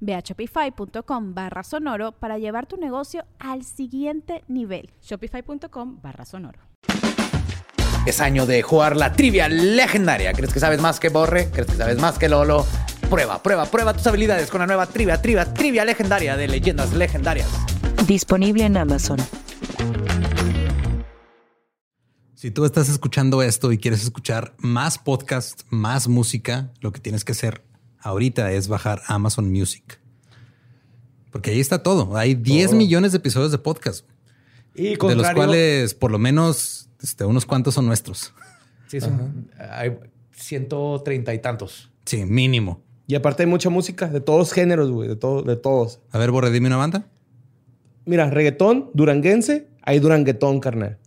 Ve a shopify.com barra sonoro para llevar tu negocio al siguiente nivel. Shopify.com barra sonoro. Es año de jugar la trivia legendaria. ¿Crees que sabes más que Borre? ¿Crees que sabes más que Lolo? Prueba, prueba, prueba tus habilidades con la nueva trivia, trivia, trivia legendaria de leyendas legendarias. Disponible en Amazon. Si tú estás escuchando esto y quieres escuchar más podcast, más música, lo que tienes que hacer ahorita es bajar Amazon Music. Porque ahí está todo. Hay 10 millones de episodios de podcast. Y de los cuales por lo menos este, unos cuantos son nuestros. Sí, son, hay 130 y tantos. Sí, mínimo. Y aparte hay mucha música de todos géneros, güey, de, todo, de todos. A ver, Borre, dime una banda. Mira, reggaetón, duranguense, hay duranguetón, carnal.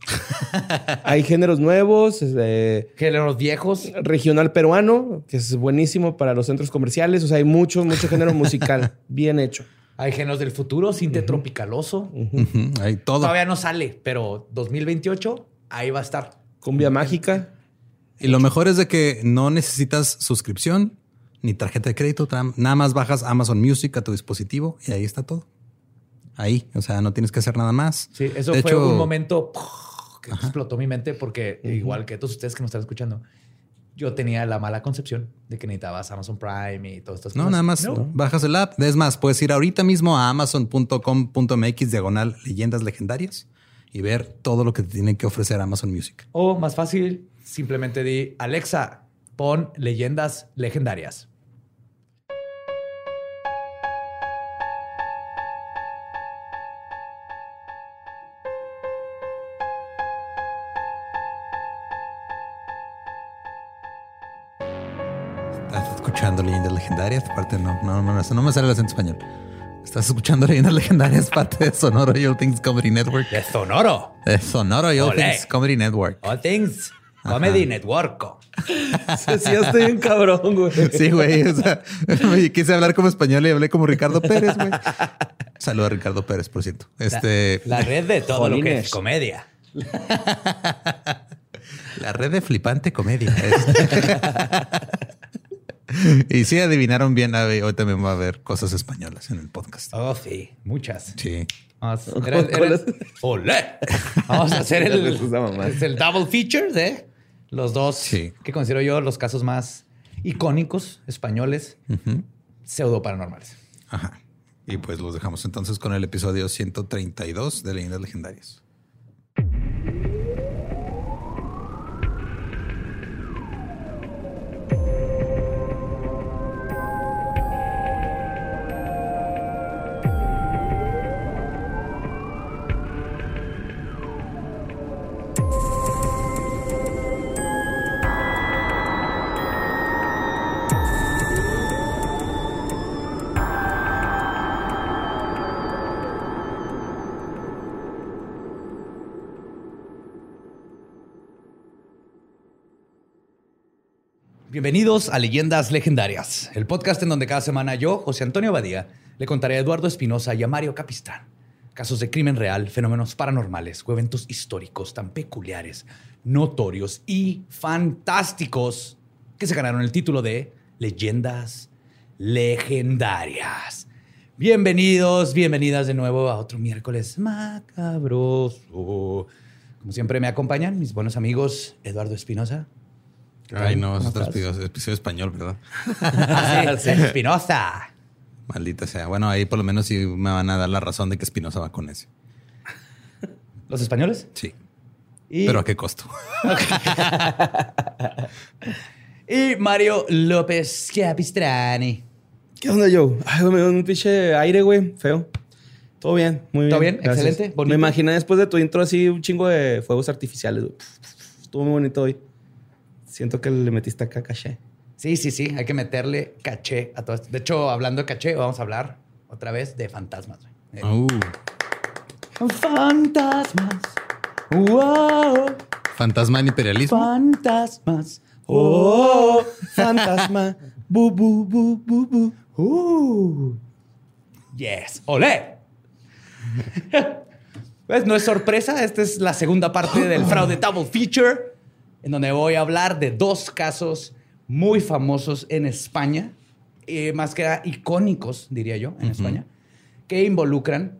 hay géneros nuevos, géneros viejos. Regional peruano, que es buenísimo para los centros comerciales. O sea, hay mucho, mucho género musical bien hecho. Hay géneros del futuro, cinte tropicaloso. Hay todo. Todavía no sale, pero 2028 ahí va a estar. Cumbia mágica. Y lo mejor es de que no necesitas suscripción ni tarjeta de crédito. Nada más bajas Amazon Music a tu dispositivo y ahí está todo. Ahí, o sea, no tienes que hacer nada más. Sí, eso fue un momento que explotó mi mente porque igual que todos ustedes que nos están escuchando, yo tenía la mala concepción de que necesitabas Amazon Prime y todas estas no, cosas. Nada más bajas el app. Es más, puedes ir ahorita mismo a amazon.com.mx diagonal leyendas legendarias y ver todo lo que te tiene que ofrecer Amazon Music. O más fácil, simplemente di Alexa, pon leyendas legendarias. Legendarias. Aparte, no, no, no, no me sale el acento español. Estás escuchando leyendas legendarias, parte de Sonoro All Things Comedy Network. De Sonoro. De Sonoro All Things Comedy Network. All Things Comedy Network. sí, estoy bien cabrón, güey. Sí, güey. O sea, quise hablar como español y hablé como Ricardo Pérez, güey. Saludos a Ricardo Pérez, por cierto. Este... La, red de todo lo que es comedia. La red de flipante comedia. y sí adivinaron bien, hoy también va a haber cosas españolas en el podcast. Oh, sí, muchas. Sí. Vamos, Vamos a hacer el, el double feature de los dos que considero yo los casos más icónicos españoles pseudo paranormales. Ajá. Y pues los dejamos entonces con el episodio 132 de Leyendas Legendarias. Bienvenidos a Leyendas Legendarias, el podcast en donde cada semana yo, José Antonio Badía, le contaré a Eduardo Espinosa y a Mario Capistrán casos de crimen real, fenómenos paranormales o eventos históricos tan peculiares, notorios y fantásticos que se ganaron el título de Leyendas Legendarias. Bienvenidos, bienvenidas de nuevo a otro miércoles macabroso. Como siempre me acompañan mis buenos amigos Eduardo Espinosa. Ay, no, es otro episodio, español, ¿verdad? Ah, sí, Espinosa. Maldita sea. Bueno, ahí por lo menos sí me van a dar la razón de que Espinosa va con ese. ¿Los españoles? Sí. Y, Pero a qué costo. y Mario López Capistrani. ¿Qué onda, Joe? Ay, me dio un pinche aire, güey. Feo. Todo bien, muy bien. ¿Todo bien? gracias. Excelente, bonito. Me imaginé después de tu intro así un chingo de fuegos artificiales. Estuvo muy bonito hoy. Siento que le metiste acá caché. Sí, sí, sí. Hay que meterle caché a todo esto. De hecho, hablando de caché, vamos a hablar otra vez de fantasmas. güey. Eh, Uh, Fantasmas. Wow. fantasma en imperialismo. Fantasmas. Oh, fantasma. Bu, bu, bu, bu, bu. Uh. Yes. ¡Olé! pues no es sorpresa. Esta es la segunda parte del fraude double feature, en donde voy a hablar de dos casos muy famosos en España, eh, más que nada icónicos, diría yo, en España, que involucran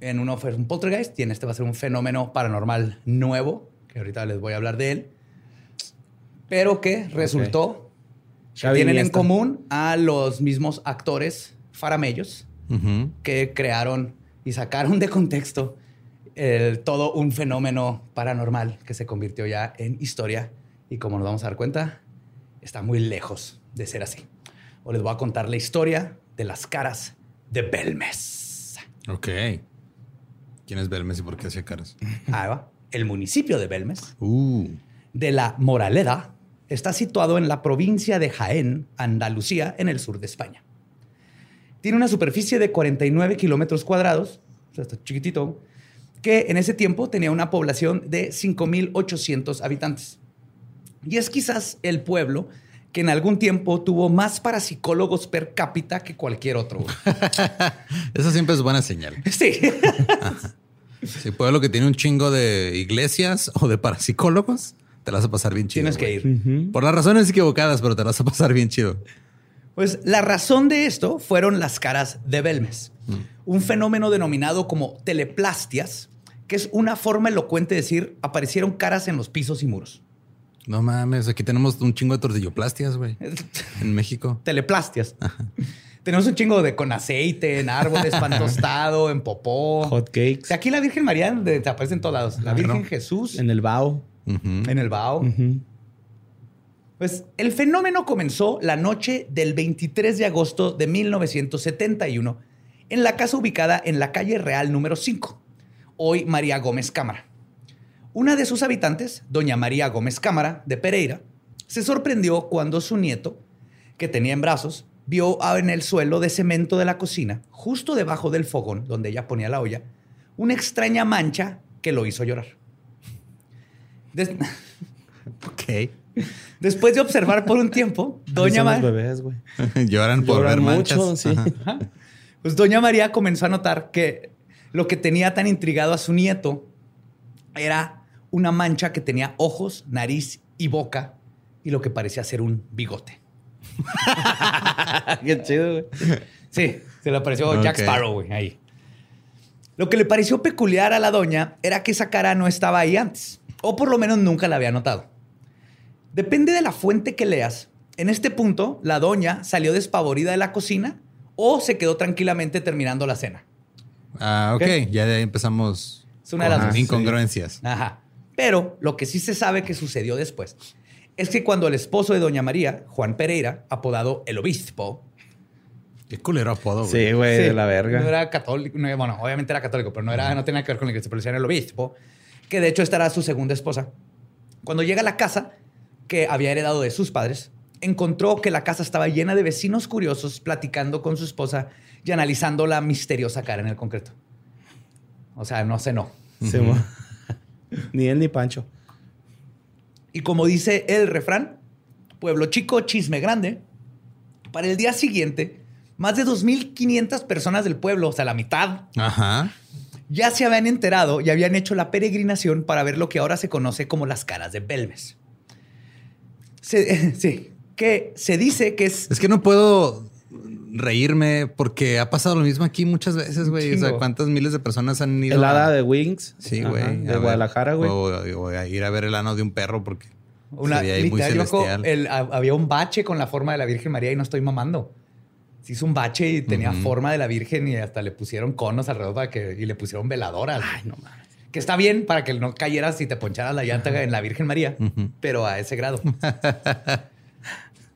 en uno fue un poltergeist y en este va a ser un fenómeno paranormal nuevo, que ahorita les voy a hablar de él, pero que resultó que Xavi tienen en común a los mismos actores faramellos Ujú. que crearon y sacaron de contexto el- todo un fenómeno paranormal que se convirtió ya en historia y como nos vamos a dar cuenta, está muy lejos de ser así. O les voy a contar la historia de las caras de Belmes. Ok. ¿Quién es Belmes y por qué hacía caras? Ahí va. El municipio de Belmes Uh. de la Moraleda está situado en la provincia de Jaén, Andalucía, en el sur de España. Tiene una superficie de 49 kilómetros cuadrados, o sea, está chiquitito, que en ese tiempo tenía una población de 5.800 habitantes. Y es quizás el pueblo que en algún tiempo tuvo más parapsicólogos per cápita que cualquier otro. Eso siempre es buena señal. Sí. Si pueblo que tiene un chingo de iglesias o de parapsicólogos, te la vas a pasar bien chido. Tienes que ir. Por las razones equivocadas, pero te la vas a pasar bien chido. Pues la razón de esto fueron las caras de Belmes, un fenómeno denominado como teleplastias, que es una forma elocuente de decir aparecieron caras en los pisos y muros. No mames, aquí tenemos un chingo de tortilloplastias, güey. En México. Teleplastias. Tenemos un chingo de con aceite, en árboles, pan tostado, en popó. Hot cakes. O sea, aquí la Virgen María de- te aparece en todos lados. La Virgen Jesús En el bao. En el Bao. Pues el fenómeno comenzó la noche del 23 de agosto de 1971 en la casa ubicada en la calle Real número 5, hoy María Gómez Cámara. Una de sus habitantes, doña María Gómez Cámara de Pereira, se sorprendió cuando su nieto, que tenía en brazos, vio en el suelo de cemento de la cocina, justo debajo del fogón donde ella ponía la olla, una extraña mancha que lo hizo llorar. Des- Ok. Después de observar por un tiempo, Doña, Así son Ma- los bebés, güey. Lloran por Lloran ver mucho, manchas. sí. Pues Doña María comenzó a notar que lo que tenía tan intrigado a su nieto era una mancha que tenía ojos, nariz y boca y lo que parecía ser un bigote. Qué chido, güey. Sí, se le apareció Jack. Sparrow, güey, ahí. Lo que le pareció peculiar a la doña era que esa cara no estaba ahí antes, o por lo menos nunca la había notado. Depende de la fuente que leas. En este punto, la doña salió despavorida de la cocina o se quedó tranquilamente terminando la cena. Ah, ok. Ok. Ya de ahí empezamos Es una de las con dos. incongruencias. Ajá. Pero lo que sí se sabe que sucedió después es que cuando el esposo de doña María, Juan Pereira, apodado el obispo, Qué culero apodo, güey. Sí, güey, Sí, de la verga. No era católico, no, bueno, obviamente era católico, pero no, era, no tenía que ver con la iglesia, pero decían el obispo, que de hecho esta era su segunda esposa. Cuando llega a la casa que había heredado de sus padres, encontró que la casa estaba llena de vecinos curiosos platicando con su esposa y analizando la misteriosa cara en el concreto. O sea, no cenó. Sí, mo- ni él ni Pancho. Y como dice el refrán, pueblo chico, chisme grande, para el día siguiente, más de 2.500 personas del pueblo, o sea, la mitad, Ajá. ya se habían enterado y habían hecho la peregrinación para ver lo que ahora se conoce como las caras de Belmes. Se- sí, que se dice que es... Es que no puedo reírme porque ha pasado lo mismo aquí muchas veces, güey. O sea. ¿cuántas miles de personas han ido? El a- hada de Wings. Sí, güey. a De ver. Guadalajara, güey. O, o a ir a ver el ano de un perro porque Una, literal, celestial. el- ha- había un bache con la forma de la Virgen María y no estoy mamando. Se hizo un bache y tenía Ujú. forma de la Virgen y hasta le pusieron conos alrededor para que, y le pusieron veladoras. Ay, no mames. Que está bien para que no cayeras y te poncharas la llanta en la Virgen María, pero a ese grado.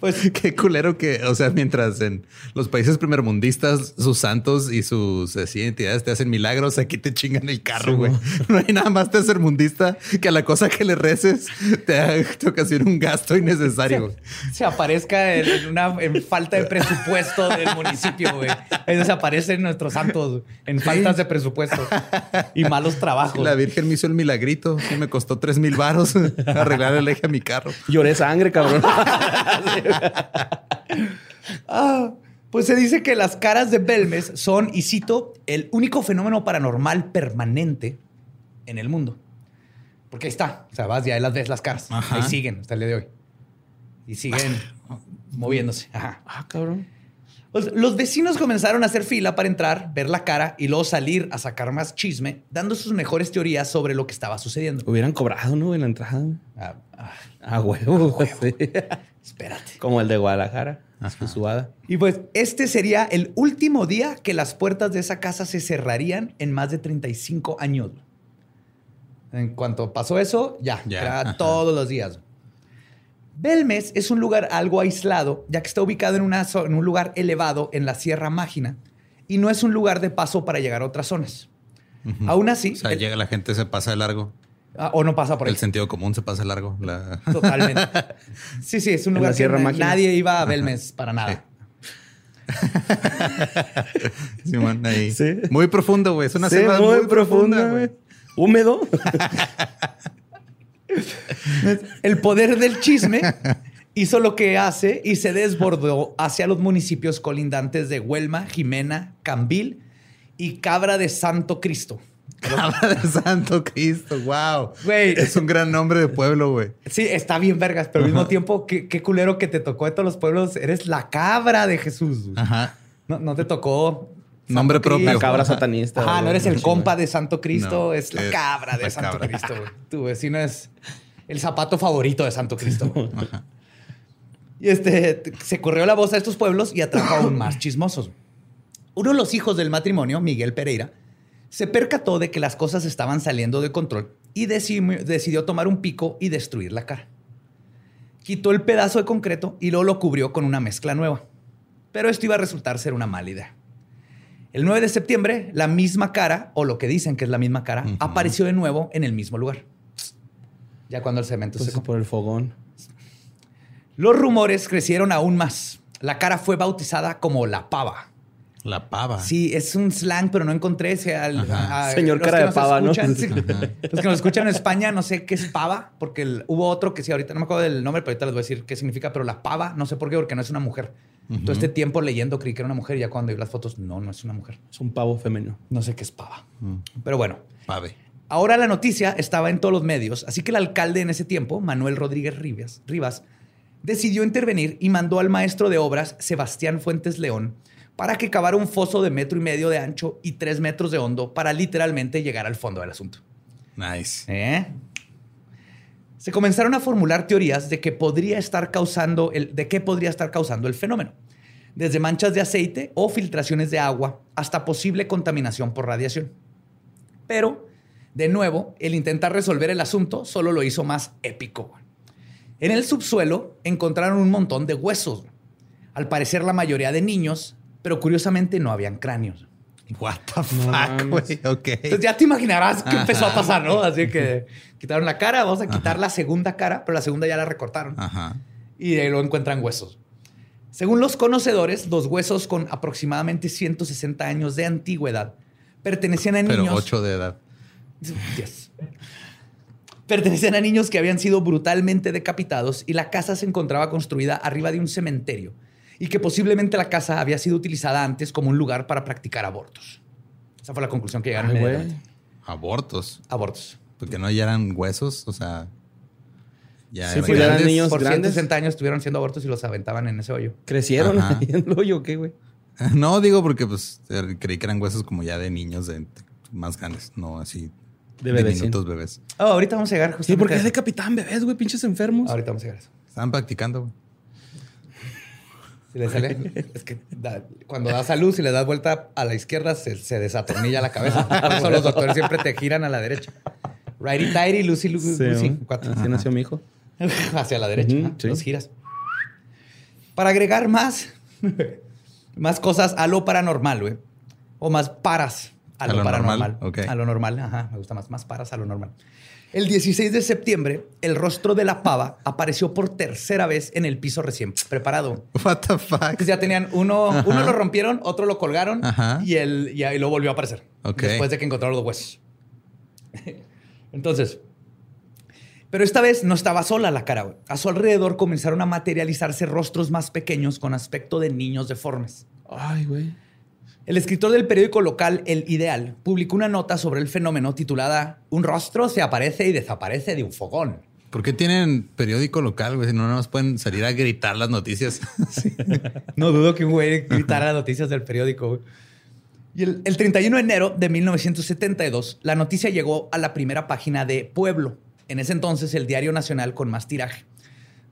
Pues qué culero que, o sea, mientras en los países primermundistas sus santos y sus así, entidades te hacen milagros, aquí te chingan el carro, güey. No hay nada más tercermundista que a la cosa que le reces te, te ocasiona un gasto innecesario. Se aparezca en, en una en falta de presupuesto del municipio, güey. Ahí se aparecen nuestros santos en faltas de presupuesto y malos trabajos. La Virgen me hizo el milagrito y me costó tres mil varos arreglar el eje a mi carro. Lloré sangre, cabrón. Ah, pues se dice que las caras de Belmes son, y cito, el único fenómeno paranormal permanente en el mundo. Porque ahí está. O sea, vas y ahí las ves las caras. Ajá. Ahí siguen hasta el día de hoy. Y siguen moviéndose. Ajá. ah, cabrón. Pues, los vecinos comenzaron a hacer fila para entrar, ver la cara y luego salir a sacar más chisme, dando sus mejores teorías sobre lo que estaba sucediendo. Hubieran cobrado, ¿no? En la entrada. Ah, ah, Ah, huevo. sí. espérate. Como el de Guadalajara. Y pues este sería el último día que las puertas de esa casa se cerrarían en más de 35 años. En cuanto pasó eso, ya, Ya, era ajá. todos los días. Belmes es un lugar algo aislado, ya que está ubicado en, una en un lugar elevado en la Sierra Mágina y no es un lugar de paso para llegar a otras zonas. Aún así, O sea, el- llega la gente, se pasa de largo. Ah, o no pasa por ahí. El sentido común se pasa largo. La... Totalmente. Sí, sí, es un lugar la Sierra que na- Mágina. nadie iba a Belmes para nada. Simón, ahí. Sí. Muy profundo, güey. Es una Sí, selva muy, profunda, güey. Húmedo. El poder del chisme hizo lo que hace y se desbordó hacia los municipios colindantes de Huelma, Jimena, Cambil y Cabra de Santo Cristo. Cabra de Santo Cristo, wow. Güey. Es un gran nombre de pueblo, güey. Sí, está bien vergas, pero al mismo tiempo, qué, qué culero que te tocó de todos los pueblos. Eres la cabra de Jesús. Ajá. No, no te tocó... Santo Nombre propio. La cabra satanista. Ajá, güey. no eres el compa de Santo Cristo, No, es la es cabra de la Santo cabra. Cristo. güey. Tu vecino es el zapato favorito de Santo Cristo. Y este se corrió la voz a estos pueblos y atrajo aún más chismosos. Uno de los hijos del matrimonio, Miguel Pereira, se percató de que las cosas estaban saliendo de control y deci- decidió tomar un pico y destruir la cara. Quitó el pedazo de concreto y luego lo cubrió con una mezcla nueva. Pero esto iba a resultar ser una mala idea. El 9 de septiembre, la misma cara, o lo que dicen que es la misma cara, apareció de nuevo en el mismo lugar. Ya cuando el cemento Pues se por el fogón. Los rumores crecieron aún más. La cara fue bautizada como la pava. La pava. Sí, es un slang, pero no encontré ese. al- a- Señor cara de pava, ¿no? sí. Los que nos escuchan en España, no sé qué es pava, porque el- hubo otro que sí, ahorita no me acuerdo del nombre, pero ahorita les voy a decir qué significa, pero la pava, no sé por qué, porque no es una mujer. Todo este tiempo leyendo creí que era una mujer y ya cuando vi las fotos, no, no es una mujer. Es un pavo femenino. No sé qué es pava. Mm. Pero bueno, Pave. Ahora la noticia estaba en todos los medios, así que el alcalde en ese tiempo, Manuel Rodríguez Rivas, Rivas, decidió intervenir y mandó al maestro de obras, Sebastián Fuentes León, para que cavara un foso de metro y medio de ancho y tres metros de hondo para literalmente llegar al fondo del asunto. Nice. ¿Eh? Se comenzaron a formular teorías de que podría estar causando el, de qué podría estar causando el fenómeno, desde manchas de aceite o filtraciones de agua hasta posible contaminación por radiación. Pero, de nuevo, el intentar resolver el asunto solo lo hizo más épico. En el subsuelo encontraron un montón de huesos. Al parecer la mayoría de niños, pero curiosamente no habían cráneos. What the fuck, güey. Ok. Entonces ya te imaginarás qué empezó a pasar, ¿no? Así que quitaron la cara, vamos a quitar la segunda cara, pero la segunda ya la recortaron. Ajá. Y ahí lo encuentran huesos. Según los conocedores, los huesos con aproximadamente 160 años de antigüedad pertenecían a Pero niños... ocho de edad. Yes. Pertenecían a niños que habían sido brutalmente decapitados y la casa se encontraba construida arriba de un cementerio y que posiblemente la casa había sido utilizada antes como un lugar para practicar abortos. Esa fue la conclusión que llegaron. Ay. Abortos. Abortos. Porque no ya eran huesos. O sea. Ya Sí, eran pues ya eran niños. Por grandes. 160 años estuvieron siendo abortos y los aventaban en ese hoyo. Crecieron Ajá. ahí en el hoyo, ¿qué, güey? No, digo porque pues er, creí que eran huesos como ya de niños de más grandes, no así De de, bebés, minutos bebés. Oh, ahorita vamos a llegar. Sí, justamente porque a es eso. decapitaban bebés, güey, pinches enfermos. Ahorita vamos a llegar a eso. Estaban practicando. güey. Si le sale- es que da- cuando das a luz y le das vuelta a la izquierda, se, se desatornilla la cabeza. Por eso los doctores siempre te giran a la derecha. Righty tighty, Lucy, Lu- Sí, Lucy. Cuatro. Así nació mi hijo. Hacia la derecha. Ujú, ¿no? sí. Los giras. Para agregar más, más cosas a lo paranormal, güey. O más paras a, A lo, lo paranormal. normal. A lo normal, ajá. Me gusta más. Más paras a lo normal. El 16 de septiembre, el rostro de la pava apareció por tercera vez en el piso recién preparado. What the fuck? Ya tenían uno, Ajá. uno lo rompieron, otro lo colgaron Ajá. y él y ahí lo volvió a aparecer. Ok. Después de que encontraron los huesos. Entonces, pero esta vez no estaba sola la cara. güey. A su alrededor comenzaron a materializarse rostros más pequeños con aspecto de niños deformes. Ay, güey. El escritor del periódico local El Ideal publicó una nota sobre el fenómeno titulada Un rostro se aparece y desaparece de un fogón. ¿Por qué tienen periódico local, güey? Si no, nos pueden salir a gritar las noticias. No dudo que un güey gritara las noticias del periódico. güey. Y el, el 31 de enero de 1972, la noticia llegó a la primera página de Pueblo, en ese entonces el diario nacional con más tiraje,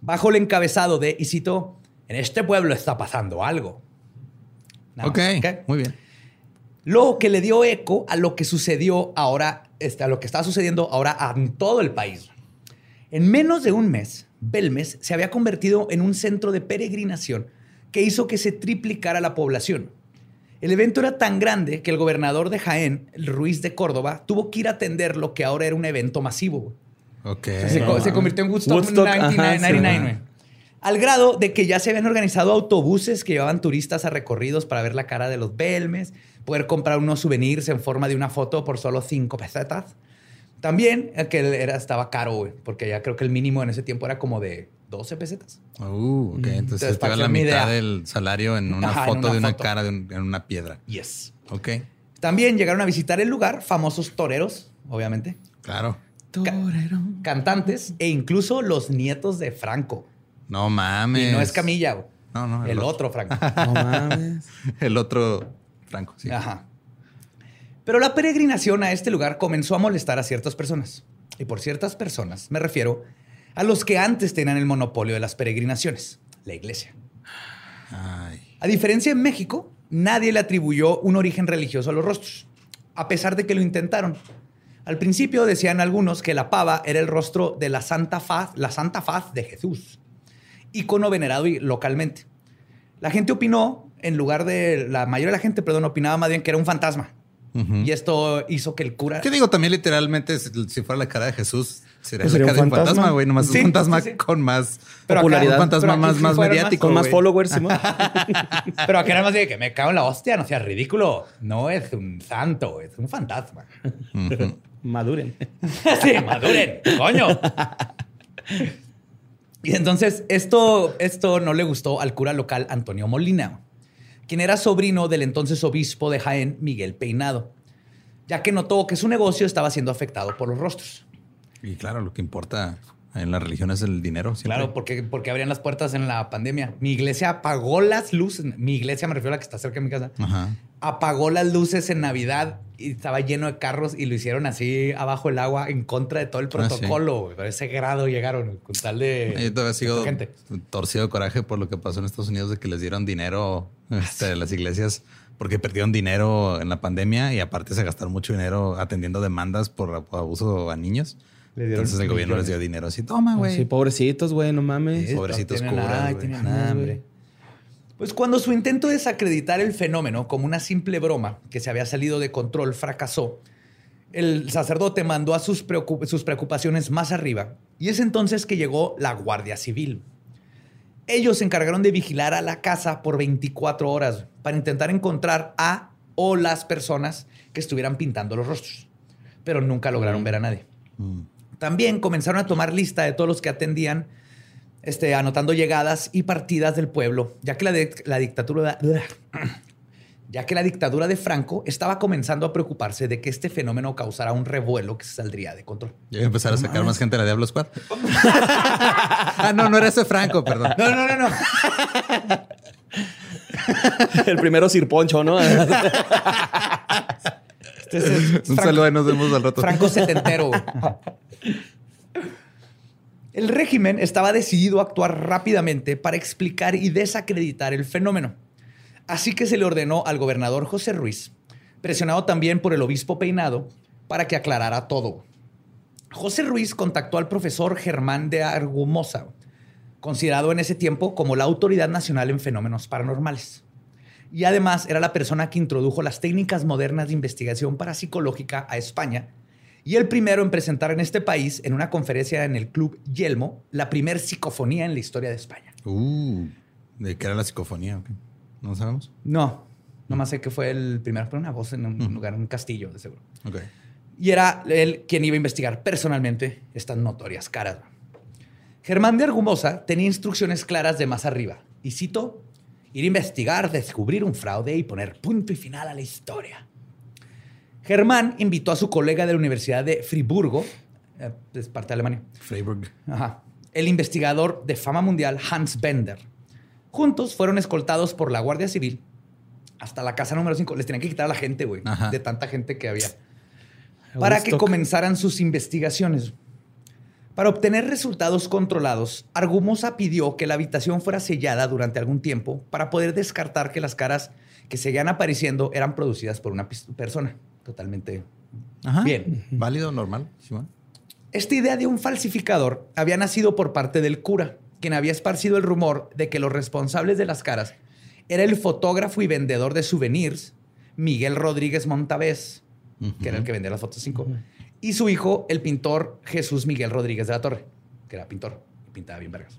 bajo el encabezado de, y cito, en este pueblo está pasando algo. Nada ok, muy bien. Lo que le dio eco a lo que sucedió ahora, este, a lo que está sucediendo ahora en todo el país. En menos de un mes, Belmes se había convertido en un centro de peregrinación que hizo que se triplicara la población. El evento era tan grande que el gobernador de Jaén, el Ruiz de Córdoba, tuvo que ir a atender lo que ahora era un evento masivo. güey. Ok. Se, no convirtió en Woodstock, Woodstock, 99, ajá, sí, 99, ajá. güey. Al grado de que ya se habían organizado autobuses que llevaban turistas a recorridos para ver la cara de los Belmes, poder comprar unos souvenirs en forma de una foto por solo cinco pesetas. También el que era, estaba caro, güey, porque ya creo que el mínimo en ese tiempo era como de 12 pesetas. Uh, ok. Entonces, Entonces, te que la mitad idea. del salario en una Ajá, en foto una de una foto. cara de un- en una piedra. Yes. Ok. También llegaron a visitar el lugar famosos toreros, obviamente, Claro. Torero. cantantes e incluso los nietos de Franco. No mames. Y no es Camilla, güey. No, no. el otro Franco. No mames. El otro Franco, sí. Ajá. Pero la peregrinación a este lugar comenzó a molestar a ciertas personas. Y por ciertas personas me refiero a los que antes tenían el monopolio de las peregrinaciones, la iglesia. Ay. A diferencia en México, nadie le atribuyó un origen religioso a los rostros, a pesar de que lo intentaron. Al principio decían algunos que la pava era el rostro de la Santa Faz, la Santa Faz de Jesús, icono venerado y- localmente. La gente opinó, en lugar de la mayoría de la gente, perdón, opinaba más bien que era un fantasma. Ujú. Y esto hizo que el cura. ¿Qué digo? También literalmente, si fuera la cara de Jesús, sería Pues la sería cara de un fantasma, güey. Nomás Sí, un fantasma sí, sí. con más Pero acá- popularidad. Un fantasma pero más, más mediático. Con más followers, Simón. Pero aquí era más de que me cago en la hostia, no seas ridículo. No es un santo, es un fantasma. Ujú. Maduren. sí, maduren, coño. Y entonces esto, esto no le gustó al cura local Antonio Molina, quien era sobrino del entonces obispo de Jaén, Miguel Peinado, ya que notó que su negocio estaba siendo afectado por los rostros. Y claro, lo que importa en la religión es el dinero. siempre. Claro, porque, porque abrían las puertas en la pandemia. Mi iglesia apagó las luces. Mi iglesia me refiero a la que está cerca de mi casa. Ajá. apagó las luces en Navidad y estaba lleno de carros y lo hicieron así abajo el agua en contra de todo el Ah, sí. protocolo. Pero ese grado llegaron con tal de Yo todavía sigo gente. torcido de coraje por lo que pasó en Estados Unidos de que les dieron dinero este, a las iglesias porque perdieron dinero en la pandemia y aparte se gastaron mucho dinero atendiendo demandas por abuso a niños. Le dieron Entonces el gobierno les dio dinero así, toma, güey. Sí, pobrecitos, güey, no mames. Sí, Pobrecitos ay, güey. tienen hambre. Pues cuando su intento de desacreditar el fenómeno como una simple broma que se había salido de control fracasó, el sacerdote mandó a sus, preocup- sus preocupaciones más arriba y es entonces que llegó la Guardia Civil. Ellos se encargaron de vigilar a la casa por 24 horas para intentar encontrar a o las personas que estuvieran pintando los rostros, pero nunca lograron ver a nadie. Mm. También comenzaron a tomar lista de todos los que atendían, este, anotando llegadas y partidas del pueblo, ya que la, de- la dictadura, ya que la dictadura de Franco estaba comenzando a preocuparse de que este fenómeno causara un revuelo que se saldría de control. Ya a empezar a sacar más gente de la Diablo Squad. ah, no, no era ese Franco, perdón. No, no, no, no. El primero Sir Poncho, ¿no? Este Un Franco- saludo y nos vemos al rato. Franco setentero. El régimen estaba decidido a actuar rápidamente para explicar y desacreditar el fenómeno. Así que se le ordenó al gobernador José Ruiz, presionado también por el obispo Peinado, para que aclarara todo. José Ruiz contactó al profesor Germán de Argumosa, considerado en ese tiempo como la autoridad nacional en fenómenos paranormales. Y además era la persona que introdujo las técnicas modernas de investigación parapsicológica a España y el primero en presentar en este país, en una conferencia en el Club Yelmo, la primer psicofonía en la historia de España. Uh, ¿de qué era la psicofonía? ¿No sabemos? No, nomás sé que fue el primero, pero una voz en un lugar, en un castillo, de seguro. Ok. Y era él quien iba a investigar personalmente estas notorias caras. Germán de Argumosa tenía instrucciones claras de más arriba. Y cito, ir a investigar, descubrir un fraude y poner punto y final a la historia. Germán invitó a su colega de la Universidad de Friburgo, eh, es parte de Alemania, Freiburg. Ajá. el investigador de fama mundial Hans Bender. Juntos fueron escoltados por la Guardia Civil hasta la casa número 5. Les tenían que quitar a la gente, güey, de tanta gente que había para que comenzaran sus investigaciones. Para obtener resultados controlados, Argumosa pidió que la habitación fuera sellada durante algún tiempo para poder descartar que las caras que seguían apareciendo eran producidas por una persona. Totalmente Ajá. bien. Válido, normal. Bueno. Esta idea de un falsificador había nacido por parte del cura, quien había esparcido el rumor de que los responsables de las caras era el fotógrafo y vendedor de souvenirs Miguel Rodríguez Montavés, que era el que vendía las fotos 5, y su hijo, el pintor Jesús Miguel Rodríguez de la Torre, que era pintor y pintaba bien vergas.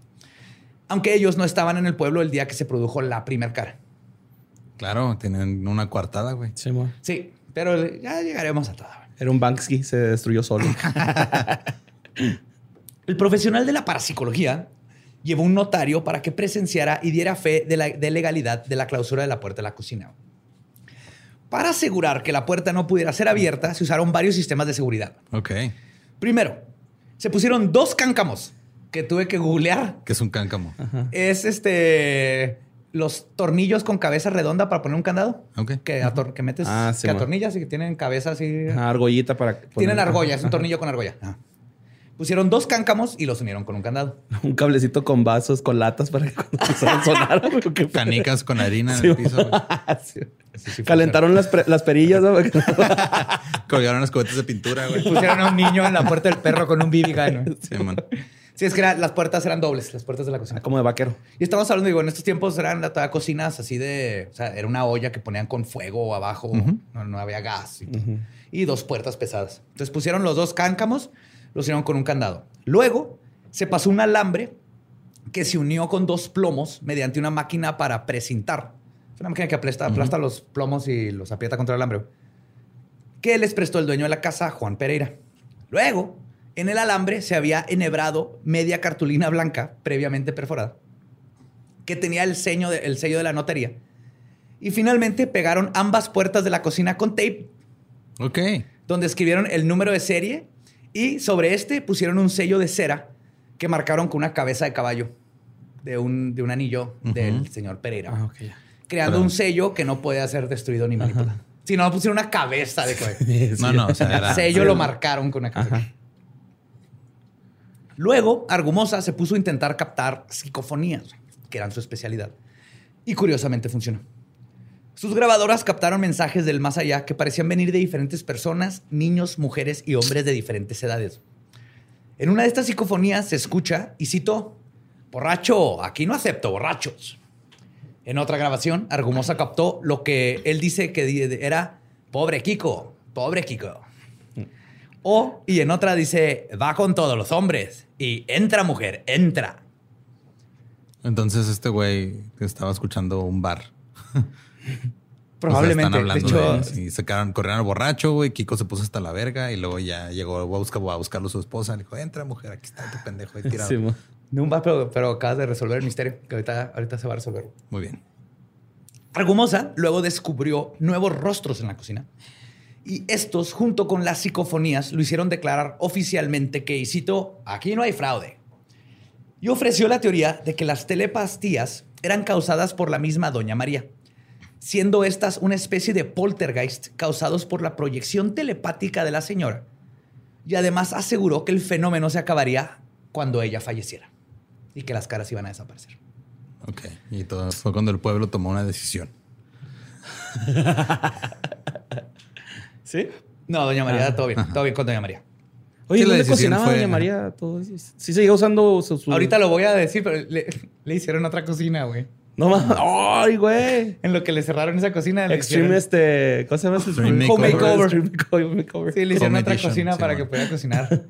Aunque ellos no estaban en el pueblo el día que se produjo la primer cara. Claro, tienen una coartada, güey. Sí. Sí, pero ya llegaremos a todo. Era un Banksy, se destruyó solo. El profesional de la parapsicología llevó un notario para que presenciara y diera fe de la de legalidad de la clausura de la puerta de la cocina. Para asegurar que la puerta no pudiera ser abierta, se usaron varios sistemas de seguridad. Ok. Primero, se pusieron dos cáncamos que tuve que googlear. Que es un cáncamo. Es este los tornillos con cabeza redonda para poner un candado. Ok. Que, ator- que metes, Ah, sí, que atornillas y que tienen cabeza así. Ajá, argollita para. Tienen argolla, es un tornillo con argolla. Pusieron dos cáncamos y los unieron con un candado. Un cablecito con vasos, con latas para que cuando sonar. Canicas con harina en Sí, el piso. Sí. Calentaron las, pre- las perillas. ¿no? Colgaron las cubetas de pintura, güey. Pusieron a un niño en la puerta del perro con un BB gun. Sí, man. Sí, es que era- las puertas eran dobles, las puertas de la cocina. Como de vaquero. Y estamos hablando, digo, en estos tiempos eran la- todas cocinas así de... O sea, era una olla que ponían con fuego abajo, no, no había gas. Y, todo. Y dos puertas pesadas. Entonces pusieron los dos cáncamos, los hicieron con un candado. Luego se pasó un alambre que se unió con dos plomos mediante una máquina para precintar. Es una máquina que aplasta, aplasta los plomos y los aprieta contra el alambre. Que les prestó el dueño de la casa, Juan Pereira. Luego, en el alambre se había enhebrado media cartulina blanca previamente perforada que tenía el, sello de, el sello de la notaría. Y finalmente pegaron ambas puertas de la cocina con tape, Ok. donde escribieron el número de serie y sobre este pusieron un sello de cera que marcaron con una cabeza de caballo de un, de un anillo del señor Pereira, Ah, creando un sello que no podía ser destruido ni manipulado. Si no, pusieron una cabeza de caballo. No, no, o sea. El sello lo marcaron con una cabeza. Ajá. Luego, Argumosa se puso a intentar captar psicofonías, que eran su especialidad. Y curiosamente funcionó. Sus grabadoras captaron mensajes del más allá que parecían venir de diferentes personas, niños, mujeres y hombres de diferentes edades. En una de estas psicofonías se escucha, y cito, borracho, aquí no acepto borrachos. En otra grabación, Argumosa captó lo que él dice que era, pobre Kiko, pobre Kiko. O, y en otra dice, va con todos los hombres. Y entra, mujer, entra. Entonces este güey estaba escuchando un bar. Probablemente. O sea, están de hablando hecho, de- y se quedaron, corrieron al borracho, güey. Kiko se puso hasta la verga y luego ya llegó a buscar a buscarlo su esposa. Le dijo, entra, mujer, aquí está tu pendejo ahí tirado. Sí, no va, pero, pero acabas de resolver el misterio, que ahorita, ahorita se va a resolver. Muy bien. Argumosa luego descubrió nuevos rostros en la cocina. Y estos, junto con las psicofonías, lo hicieron declarar oficialmente que, y cito, aquí no hay fraude. Y ofreció la teoría de que las telepastías eran causadas por la misma Doña María, siendo estas una especie de poltergeist causados por la proyección telepática de la señora. Y además aseguró que el fenómeno se acabaría cuando ella falleciera y que las caras iban a desaparecer. Ok. Y todo fue cuando el pueblo tomó una decisión. ¿Sí? No, doña María, Ah, todo bien, todo bien con doña María. Oye, ¿dónde cocinaba fue- doña María todo eso? Sí seguía usando su... su- Ahorita lo voy a decir, pero le, le hicieron otra cocina, güey. No mames. ¡Ay, güey! En lo que le cerraron esa cocina. Extreme hicieron- este... ¿Cómo se llama? ese? Extreme Home makeover. Extreme makeover. makeover. Sí, le hicieron Home otra edition, cocina sí, para que pudiera cocinar.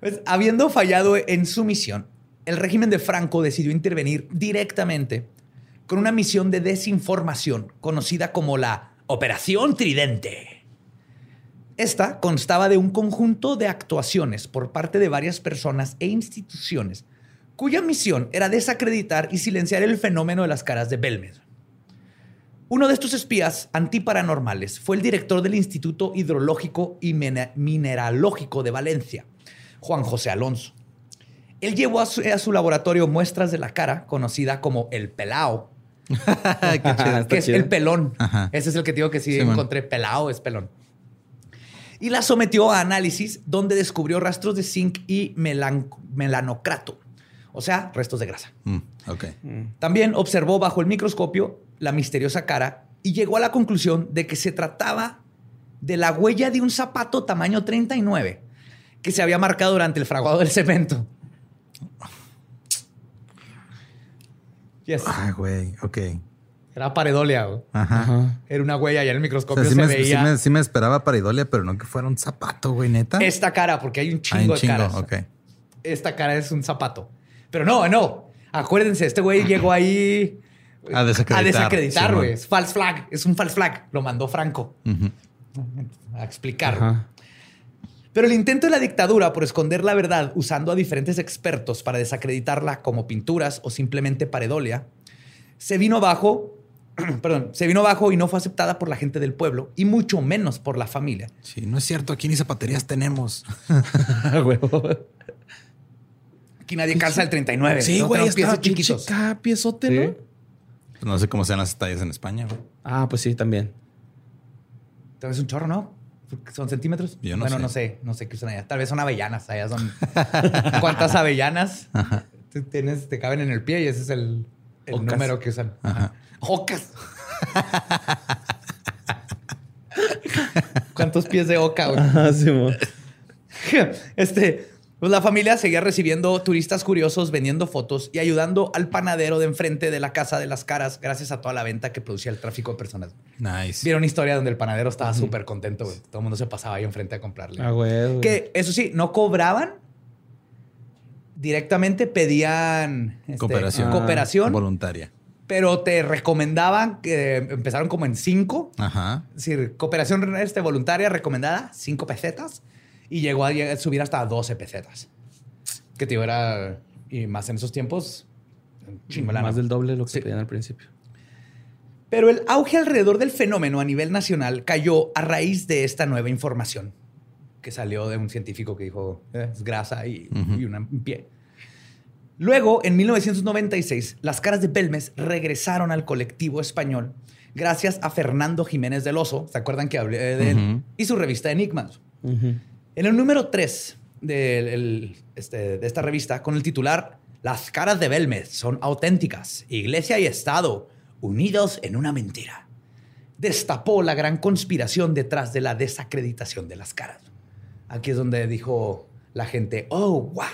Pues, habiendo fallado en su misión, el régimen de Franco decidió intervenir directamente con una misión de desinformación conocida como la Operación Tridente. Esta constaba de un conjunto de actuaciones por parte de varias personas e instituciones cuya misión era desacreditar y silenciar el fenómeno de las caras de Belmed. Uno de estos espías antiparanormales fue el director del Instituto Hidrológico y Mine- Mineralógico de Valencia, Juan José Alonso. Él llevó a su, a su laboratorio muestras de la cara, conocida como el pelao, chido. Que es chido. el pelón. Ajá. Ese es el que te digo que sí, Sí, man. encontré pelao, es pelón. Y la sometió a análisis donde descubrió rastros de zinc y melan- melanocrato, o sea, restos de grasa. Mm, ok. También observó bajo el microscopio la misteriosa cara y llegó a la conclusión de que se trataba de la huella de un zapato tamaño 39 que se había marcado durante el fraguado del cemento. Yes. Ay, güey. Ok. Era paredolia. güey. Ajá. Era una huella y en el O microscopio sea, sí se me, veía sí me- sí me esperaba para Idolia, pero no que fuera un zapato, güey, neta. esta cara, porque hay un chingo Hay un de chingo, caras. ok. Esta cara es un zapato. Pero no, no. Acuérdense, este güey llegó ahí A desacreditar. güey. Es false flag. Es un false flag. Lo mandó Franco a explicar. Ajá. Pero el intento de la dictadura por esconder la verdad usando a diferentes expertos para desacreditarla como pinturas o simplemente paredolia, se vino abajo, perdón, se vino abajo y no fue aceptada por la gente del pueblo y mucho menos por la familia. Sí, no es cierto. Aquí ni zapaterías tenemos. Aquí nadie calza el 39. Sí, no güey. Está piezas chiquitos. chiquitos. piezote, Sí. ¿no? No sé cómo sean las tallas en España, güey. Ah, pues sí, también. Tal vez un chorro, ¿no? ¿Son centímetros? Yo no bueno, sé. no sé. No sé qué usan allá. Tal vez son avellanas. Allá son... ¿Cuántas avellanas tú tienes, te caben en el pie? Y ese es el, el Ocas. número que usan. Ajá. Ocas. ¿Cuántos pies de oca? güey? Ah, sí, mo. Este, pues la familia seguía recibiendo turistas curiosos vendiendo fotos y ayudando al panadero de enfrente de la casa de las caras gracias a toda la venta que producía el tráfico de personas. Nice. Vieron una historia donde el panadero estaba súper contento. güey. Todo el mundo se pasaba ahí enfrente a comprarle. Ah, güey. Que eso sí, no cobraban. Directamente pedían este, Cooperación. cooperación, Voluntaria. pero te recomendaban que empezaron como en cinco. Ajá. Es decir, cooperación este, voluntaria recomendada, cinco pesetas. Y llegó a subir hasta 12 pesetas. Que te era... Y más en esos tiempos... un chingo de lana. Más del doble de lo que Sí. pedían al principio. Pero el auge alrededor del fenómeno a nivel nacional cayó a raíz de esta nueva información que salió de un científico que dijo "Eh, es grasa y, Ujú. y una- un pie. Luego, en 1996, las caras de Belmes regresaron al colectivo español gracias a Fernando Jiménez del Oso. ¿Se acuerdan que hablé de él? Y su revista Enigmas. Ujú. En el número 3 de, el- este, de esta revista, con el titular Las caras de Belmez son auténticas, Iglesia y Estado, unidos en una mentira, destapó la gran conspiración detrás de la desacreditación de las caras. Aquí es donde dijo la gente, oh, what?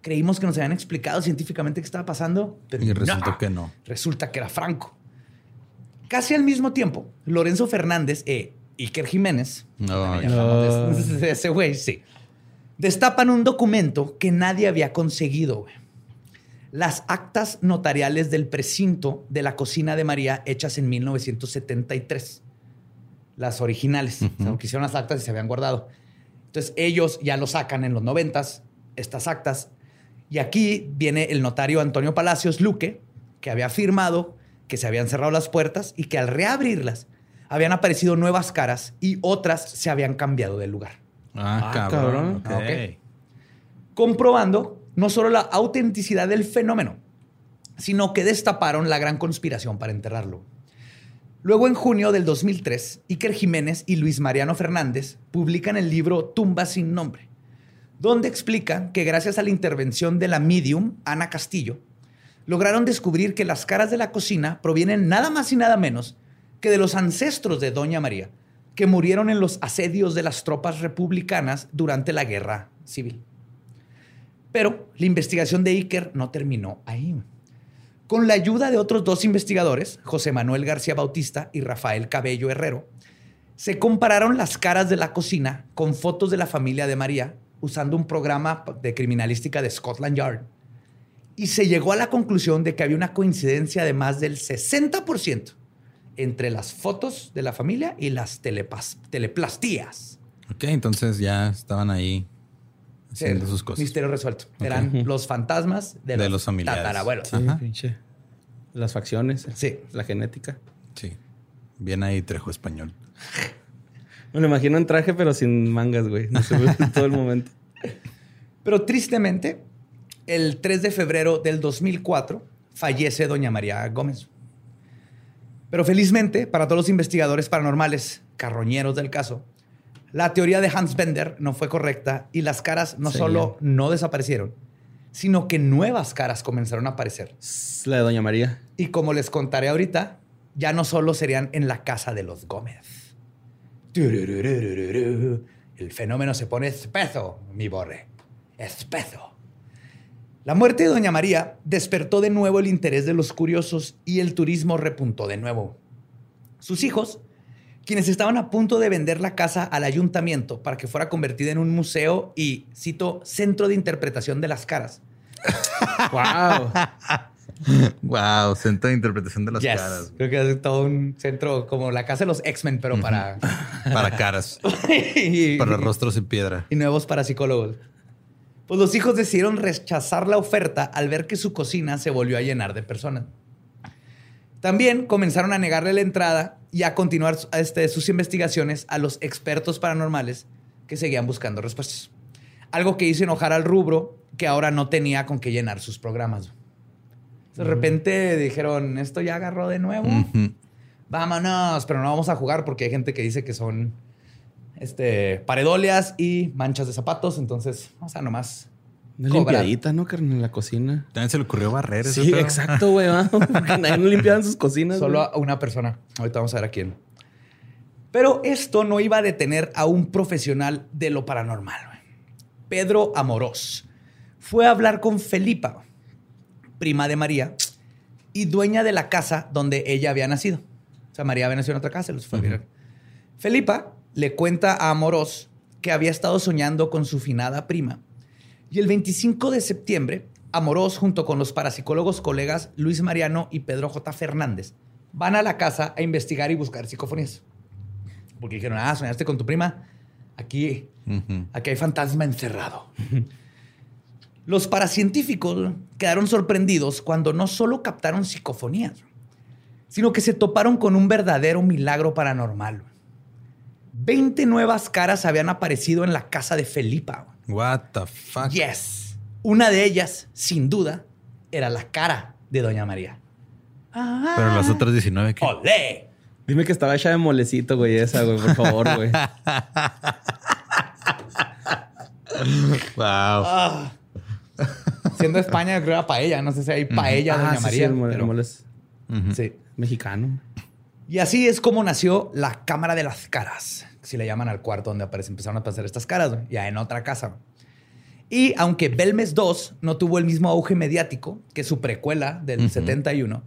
Creímos que nos habían explicado científicamente qué estaba pasando, pero Y resultó no. que no. Resulta que era Franco. Casi al mismo tiempo, Lorenzo Fernández e Iker Jiménez No, hablamos de- ese güey, sí. Destapan un documento que nadie había conseguido, güey. Las actas notariales del precinto de la cocina de María hechas en 1973. Las originales. O sea, Ujú. que hicieron las actas y se habían guardado. Entonces ellos ya lo sacan en los noventas, estas actas. Y aquí viene el notario Antonio Palacios Luque, que había firmado que se habían cerrado las puertas y que al reabrirlas habían aparecido nuevas caras y otras se habían cambiado de lugar. Ah, Ah, cabrón. cabrón. Ok. Comprobando no solo la autenticidad del fenómeno, sino que destaparon la gran conspiración para enterrarlo. Luego, en junio del 2003, Iker Jiménez y Luis Mariano Fernández publican el libro Tumba sin nombre, donde explica que gracias a la intervención de la medium Ana Castillo, lograron descubrir que las caras de la cocina provienen nada más y nada menos que de los ancestros de Doña María, que murieron en los asedios de las tropas republicanas durante la guerra civil. Pero la investigación de Iker no terminó ahí. Con la ayuda de otros dos investigadores, José Manuel García Bautista y Rafael Cabello Herrero, se compararon las caras de la cocina con fotos de la familia de María usando un programa de criminalística de Scotland Yard. Y se llegó a la conclusión de que había una coincidencia de más del 60% entre las fotos de la familia y las telepas- teleplastías. Ok, entonces ya estaban ahí haciendo sus cosas. Misterio resuelto. Eran los fantasmas de, De los, los familiares. tatarabuelos. Sí, Ajá. pinche. Las facciones. Sí. La genética. Sí. Bien ahí Trejo español. Me lo imagino en traje, pero sin mangas, güey. No se ve todo el momento. Pero tristemente, el 3 de febrero del 2004 fallece doña María Gómez. Pero felizmente, para todos los investigadores paranormales, carroñeros del caso, la teoría de Hans Bender no fue correcta y las caras no Sí. solo no desaparecieron, sino que nuevas caras comenzaron a aparecer. La de Doña María. Y como les contaré ahorita, ya no solo serían en la casa de los Gómez. El fenómeno se pone espeso, mi borre. Espeso. La muerte de Doña María despertó de nuevo el interés de los curiosos y el turismo repuntó de nuevo. Sus hijos, quienes estaban a punto de vender la casa al ayuntamiento para que fuera convertida en un museo y, cito, centro de interpretación de las caras, ¡Wow! Wow, centro de interpretación de las Yes. caras. Creo que es todo un centro como la casa de los X-Men, pero para, Para caras. y, para rostros en piedra. y nuevos parapsicólogos. Pues los hijos decidieron rechazar la oferta al ver que su cocina se volvió a llenar de personas. También comenzaron a negarle la entrada y a continuar este, sus investigaciones a los expertos paranormales que seguían buscando respuestas. Algo que hizo enojar al rubro que ahora no tenía con qué llenar sus programas. De repente dijeron, esto ya agarró de nuevo. Vámonos, pero no vamos a jugar porque hay gente que dice que son este, paredolias y manchas de zapatos. Entonces, vamos a nomás Una cobrar. limpiadita, ¿no, carnal? En la cocina. También se le ocurrió barrer Sí, exacto, güey. nadie no limpiaba en sus cocinas. Solo a una persona. Ahorita vamos a ver a quién. Pero esto no iba a detener a un profesional de lo paranormal. güey. Pedro Amorós fue a hablar con Felipa, prima de María y dueña de la casa donde ella había nacido. O sea, María había nacido en otra casa y los fue a mirar. Felipa le cuenta a Amorós que había estado soñando con su finada prima. Y el 25 de septiembre, Amorós, junto con los parapsicólogos colegas Luis Mariano y Pedro J. Fernández, van a la casa a investigar y buscar psicofonías. Porque dijeron, ah, soñaste con tu prima. Aquí, aquí hay fantasma encerrado. Los paracientíficos quedaron sorprendidos cuando no solo captaron psicofonías, sino que se toparon con un verdadero milagro paranormal. 20 nuevas caras habían aparecido en la casa de Felipa. What the fuck. Yes. Una de ellas, sin duda, era la cara de Doña María. Pero las otras 19 que. ¡Olé! Dime que estaba hecha de molecito, güey, esa, güey, por favor, güey. Wow. Ah. Siendo España, creo que era paella. No sé si hay paella Ah, Doña sí, sí, María. el mole- el pero- mole es Ujú. sí. mexicano. Y así es como nació la Cámara de las Caras. Si le llaman al cuarto donde aparece, empezaron a aparecer estas caras, ya en otra casa. Y aunque Belmes 2 no tuvo el mismo auge mediático que su precuela del 71,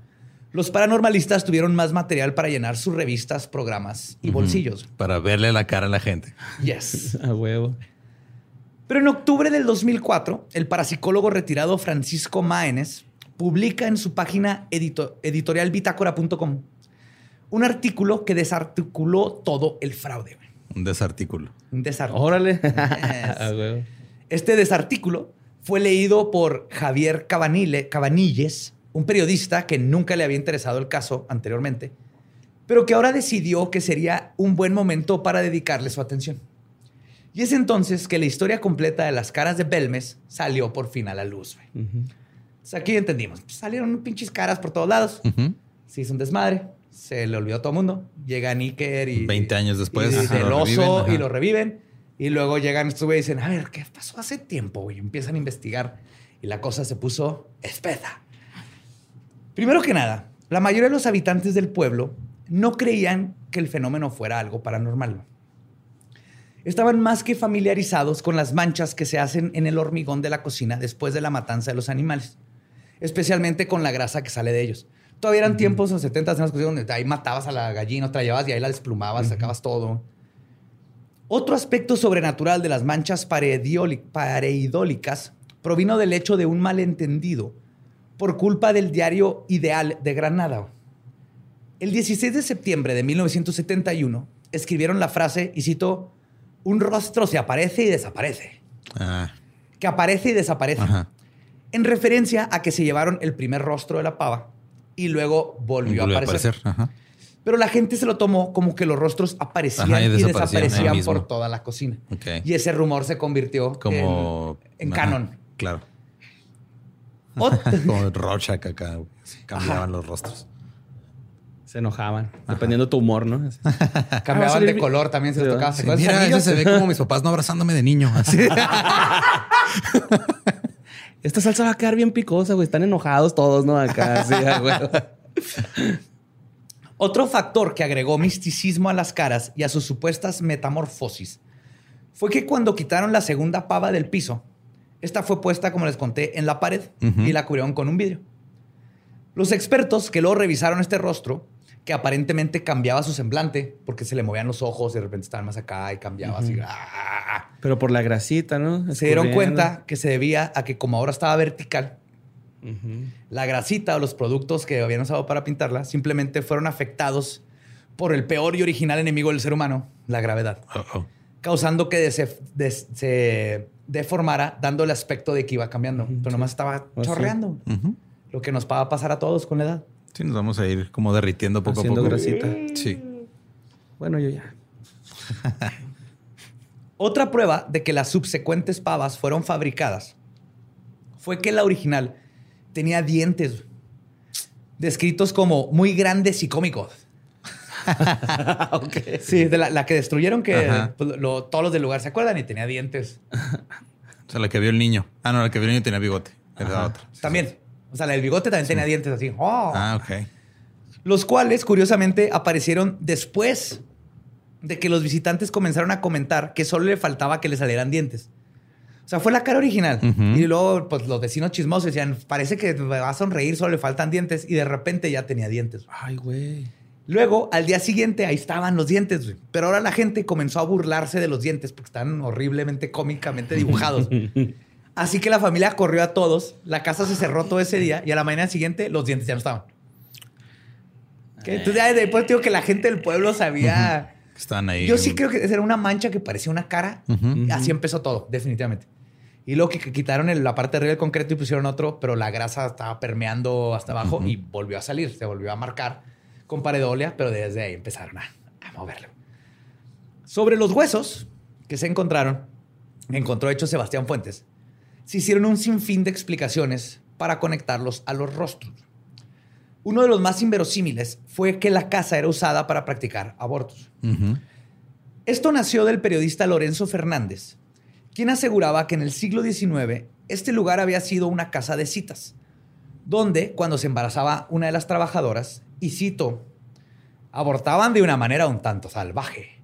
los paranormalistas tuvieron más material para llenar sus revistas, programas y bolsillos. Para verle la cara a la gente. Yes. A huevo. Pero en octubre del 2004, el parapsicólogo retirado Francisco Máenes publica en su página edito- editorialbitácora.com un artículo que desarticuló todo el fraude. güey. Un desartículo. Un desar- Órale. Yes. Este desartículo fue leído por Javier Cabanile, Cabanilles, un periodista que nunca le había interesado el caso anteriormente, pero que ahora decidió que sería un buen momento para dedicarle su atención. Y es entonces que la historia completa de las caras de Belmes salió por fin a la luz. güey. Entonces, aquí entendimos. Pues, salieron pinches caras por todos lados. Ujú. Se hizo un desmadre. Se le olvidó a todo el mundo. Llega Nicker y... 20 años después, y ajá, oso reviven, y lo reviven. Y luego llegan estos güeyes y dicen, a ver, ¿qué pasó hace tiempo? güey?" Y empiezan a investigar. Y la cosa se puso espesa. Primero que nada, la mayoría de los habitantes del pueblo no creían que el fenómeno fuera algo paranormal. Estaban más que familiarizados con las manchas que se hacen en el hormigón de la cocina después de la matanza de los animales, especialmente con la grasa que sale de ellos. Todavía eran tiempos, los 70 en las donde ahí matabas a la gallina, otra llevabas y ahí la desplumabas, sacabas todo. Otro aspecto sobrenatural de las manchas pareidólicas provino del hecho de un malentendido por culpa del diario Ideal de Granada. El 16 de septiembre de 1971 escribieron la frase, y cito, un rostro se aparece y desaparece. Ah, Que aparece y desaparece. ajá. En referencia a que se llevaron el primer rostro de la pava y luego volvió, Volvió a aparecer. Ajá. Pero la gente se lo tomó como que los rostros aparecían Ajá, y y desaparecían mismo. por toda la cocina. Y ese rumor se convirtió Como. en, canon. Claro. Ot- Como Rorschach acá. Cambiaban los rostros. Se enojaban, dependiendo de tu humor, ¿no? Cambiaban de color también, se Sí, les tocaba. sí, ¿Se acuerdan de Mira, se ve como mis papás no abrazándome de niño. Así. Esta salsa va a quedar bien picosa, güey. Están enojados todos, ¿no? Acá, sí, huevo. Otro factor que agregó misticismo a las caras y a sus supuestas metamorfosis fue que cuando quitaron la segunda pava del piso, esta fue puesta, como les conté, en la pared y la cubrieron con un vidrio. Los expertos que luego revisaron este rostro, que aparentemente cambiaba su semblante, porque se le movían los ojos y de repente estaban más acá y cambiaba así. ¡ah! Pero por la grasita, ¿no? Se dieron cuenta que se debía a que como ahora estaba vertical, la grasita o los productos que habían usado para pintarla simplemente fueron afectados por el peor y original enemigo del ser humano, la gravedad, causando que se deformara dando el aspecto de que iba cambiando, pero nomás estaba chorreando, lo que nos va a pasar a todos con la edad. Sí, nos vamos a ir como derritiendo poco Haciendo a poco. grasita. Sí. Bueno, yo ya. Otra prueba de que las subsecuentes pavas fueron fabricadas fue que la original tenía dientes descritos como muy grandes y cómicos. Sí, de la, la que destruyeron que pues, lo- todos los del lugar se acuerdan y tenía dientes. O sea, la que vio el niño. Ah, no, la que vio el niño tenía bigote. Era la otra. También. O sea, la del bigote también tenía dientes así. ¡Oh! Ah, ok. Los cuales, curiosamente, aparecieron después de que los visitantes comenzaron a comentar que solo le faltaba que le salieran dientes. O sea, fue la cara original. Ujú. Y luego, pues, los vecinos chismosos decían, parece que va a sonreír, solo le faltan dientes. Y de repente ya tenía dientes. Ay, güey. Luego, al día siguiente, ahí estaban los dientes. güey. Pero ahora la gente comenzó a burlarse de los dientes porque están horriblemente cómicamente dibujados. Así que la familia corrió a todos. La casa se cerró todo ese día y a la mañana siguiente los dientes ya no estaban. Ok, Entonces, ya después digo que la gente del pueblo sabía. Estaban ahí. Yo sí creo que era una mancha que parecía una cara. Así empezó todo, definitivamente. Y luego que, que quitaron el- la parte de arriba del concreto y pusieron otro, pero la grasa estaba permeando hasta abajo y volvió a salir, se volvió a marcar con paredolea, pero desde ahí empezaron a, a moverlo. Sobre los huesos que se encontraron, encontró hecho Sebastián Fuentes, se hicieron un sinfín de explicaciones para conectarlos a los rostros. Uno de los más inverosímiles fue que la casa era usada para practicar abortos. Esto nació del periodista Lorenzo Fernández, quien aseguraba que en el siglo XIX este lugar había sido una casa de citas, donde cuando se embarazaba una de las trabajadoras, y cito, abortaban de una manera un tanto salvaje,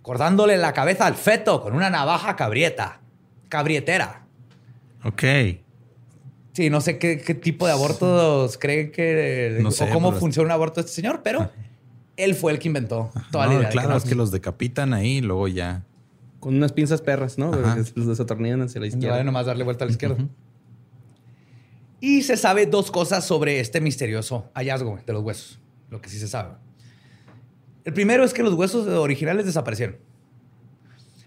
cortándole la cabeza al feto con una navaja cabrieta, cabrietera. Ok. Sí, no sé qué, qué tipo de abortos cree que... No sé, o cómo funciona un aborto este señor, pero él fue el que inventó toda No, la idea. de claro, es que los decapitan ahí y luego ya. Con unas pinzas perras, ¿no? Los desatornillan hacia la No izquierda. vale nomás darle vuelta a la izquierda. Y se sabe dos cosas sobre este misterioso hallazgo de los huesos. Lo que sí se sabe. El primero es que los huesos originales desaparecieron.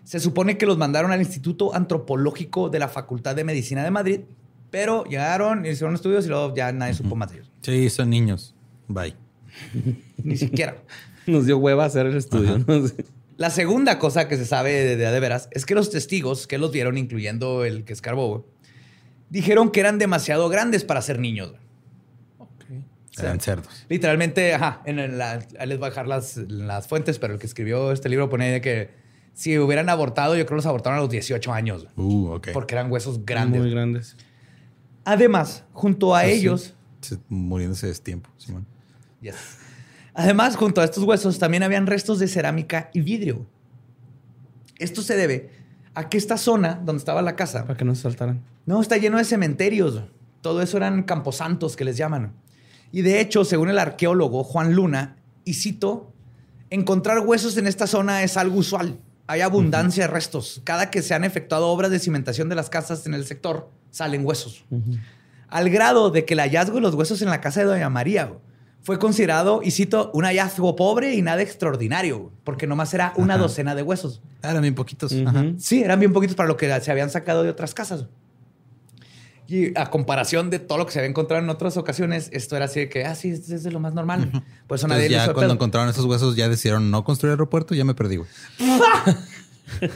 Se supone que los mandaron al Instituto Antropológico de la Facultad de Medicina de Madrid, pero llegaron, hicieron estudios y luego ya nadie supo más de ellos. Sí, son niños. Bye. Ni siquiera. Nos dio hueva hacer el estudio. La segunda cosa que se sabe de, de, de veras es que los testigos que los vieron, incluyendo el que escarbó, dijeron que eran demasiado grandes para ser niños. Eran cerdos. Literalmente, ajá, en la- les voy a dejar las, las fuentes, pero el que escribió este libro pone ahí de que Si hubieran abortado, yo creo que los abortaron a los 18 años. Uh, ok. Porque eran huesos grandes. Muy grandes. Además, junto a sí. ellos, Se- Muriéndose de tiempo, Simón. Yes. Además, junto a estos huesos también habían restos de cerámica y vidrio. Esto se debe a que esta zona donde estaba la casa, Para que no se saltaran. no, está lleno de cementerios. Todo eso eran camposantos que les llaman. Y de hecho, según el arqueólogo Juan Luna, y cito, encontrar huesos en esta zona es algo usual. Hay abundancia de restos. Cada que se han efectuado obras de cimentación de las casas en el sector, salen huesos. Al grado de que el hallazgo de los huesos en la casa de Doña María fue considerado, y cito, un hallazgo pobre y nada extraordinario, porque nomás era una Ajá. docena de huesos. Eran bien poquitos. Ajá. Sí, eran bien poquitos para lo que se habían sacado de otras casas. Y a comparación de todo lo que se había encontrado en otras ocasiones, esto era así de que, ah, sí, es es de lo más normal. Por eso nadie Entonces le ya cuando encontraron esos huesos ya decidieron no construir aeropuerto, ya me perdí, güey.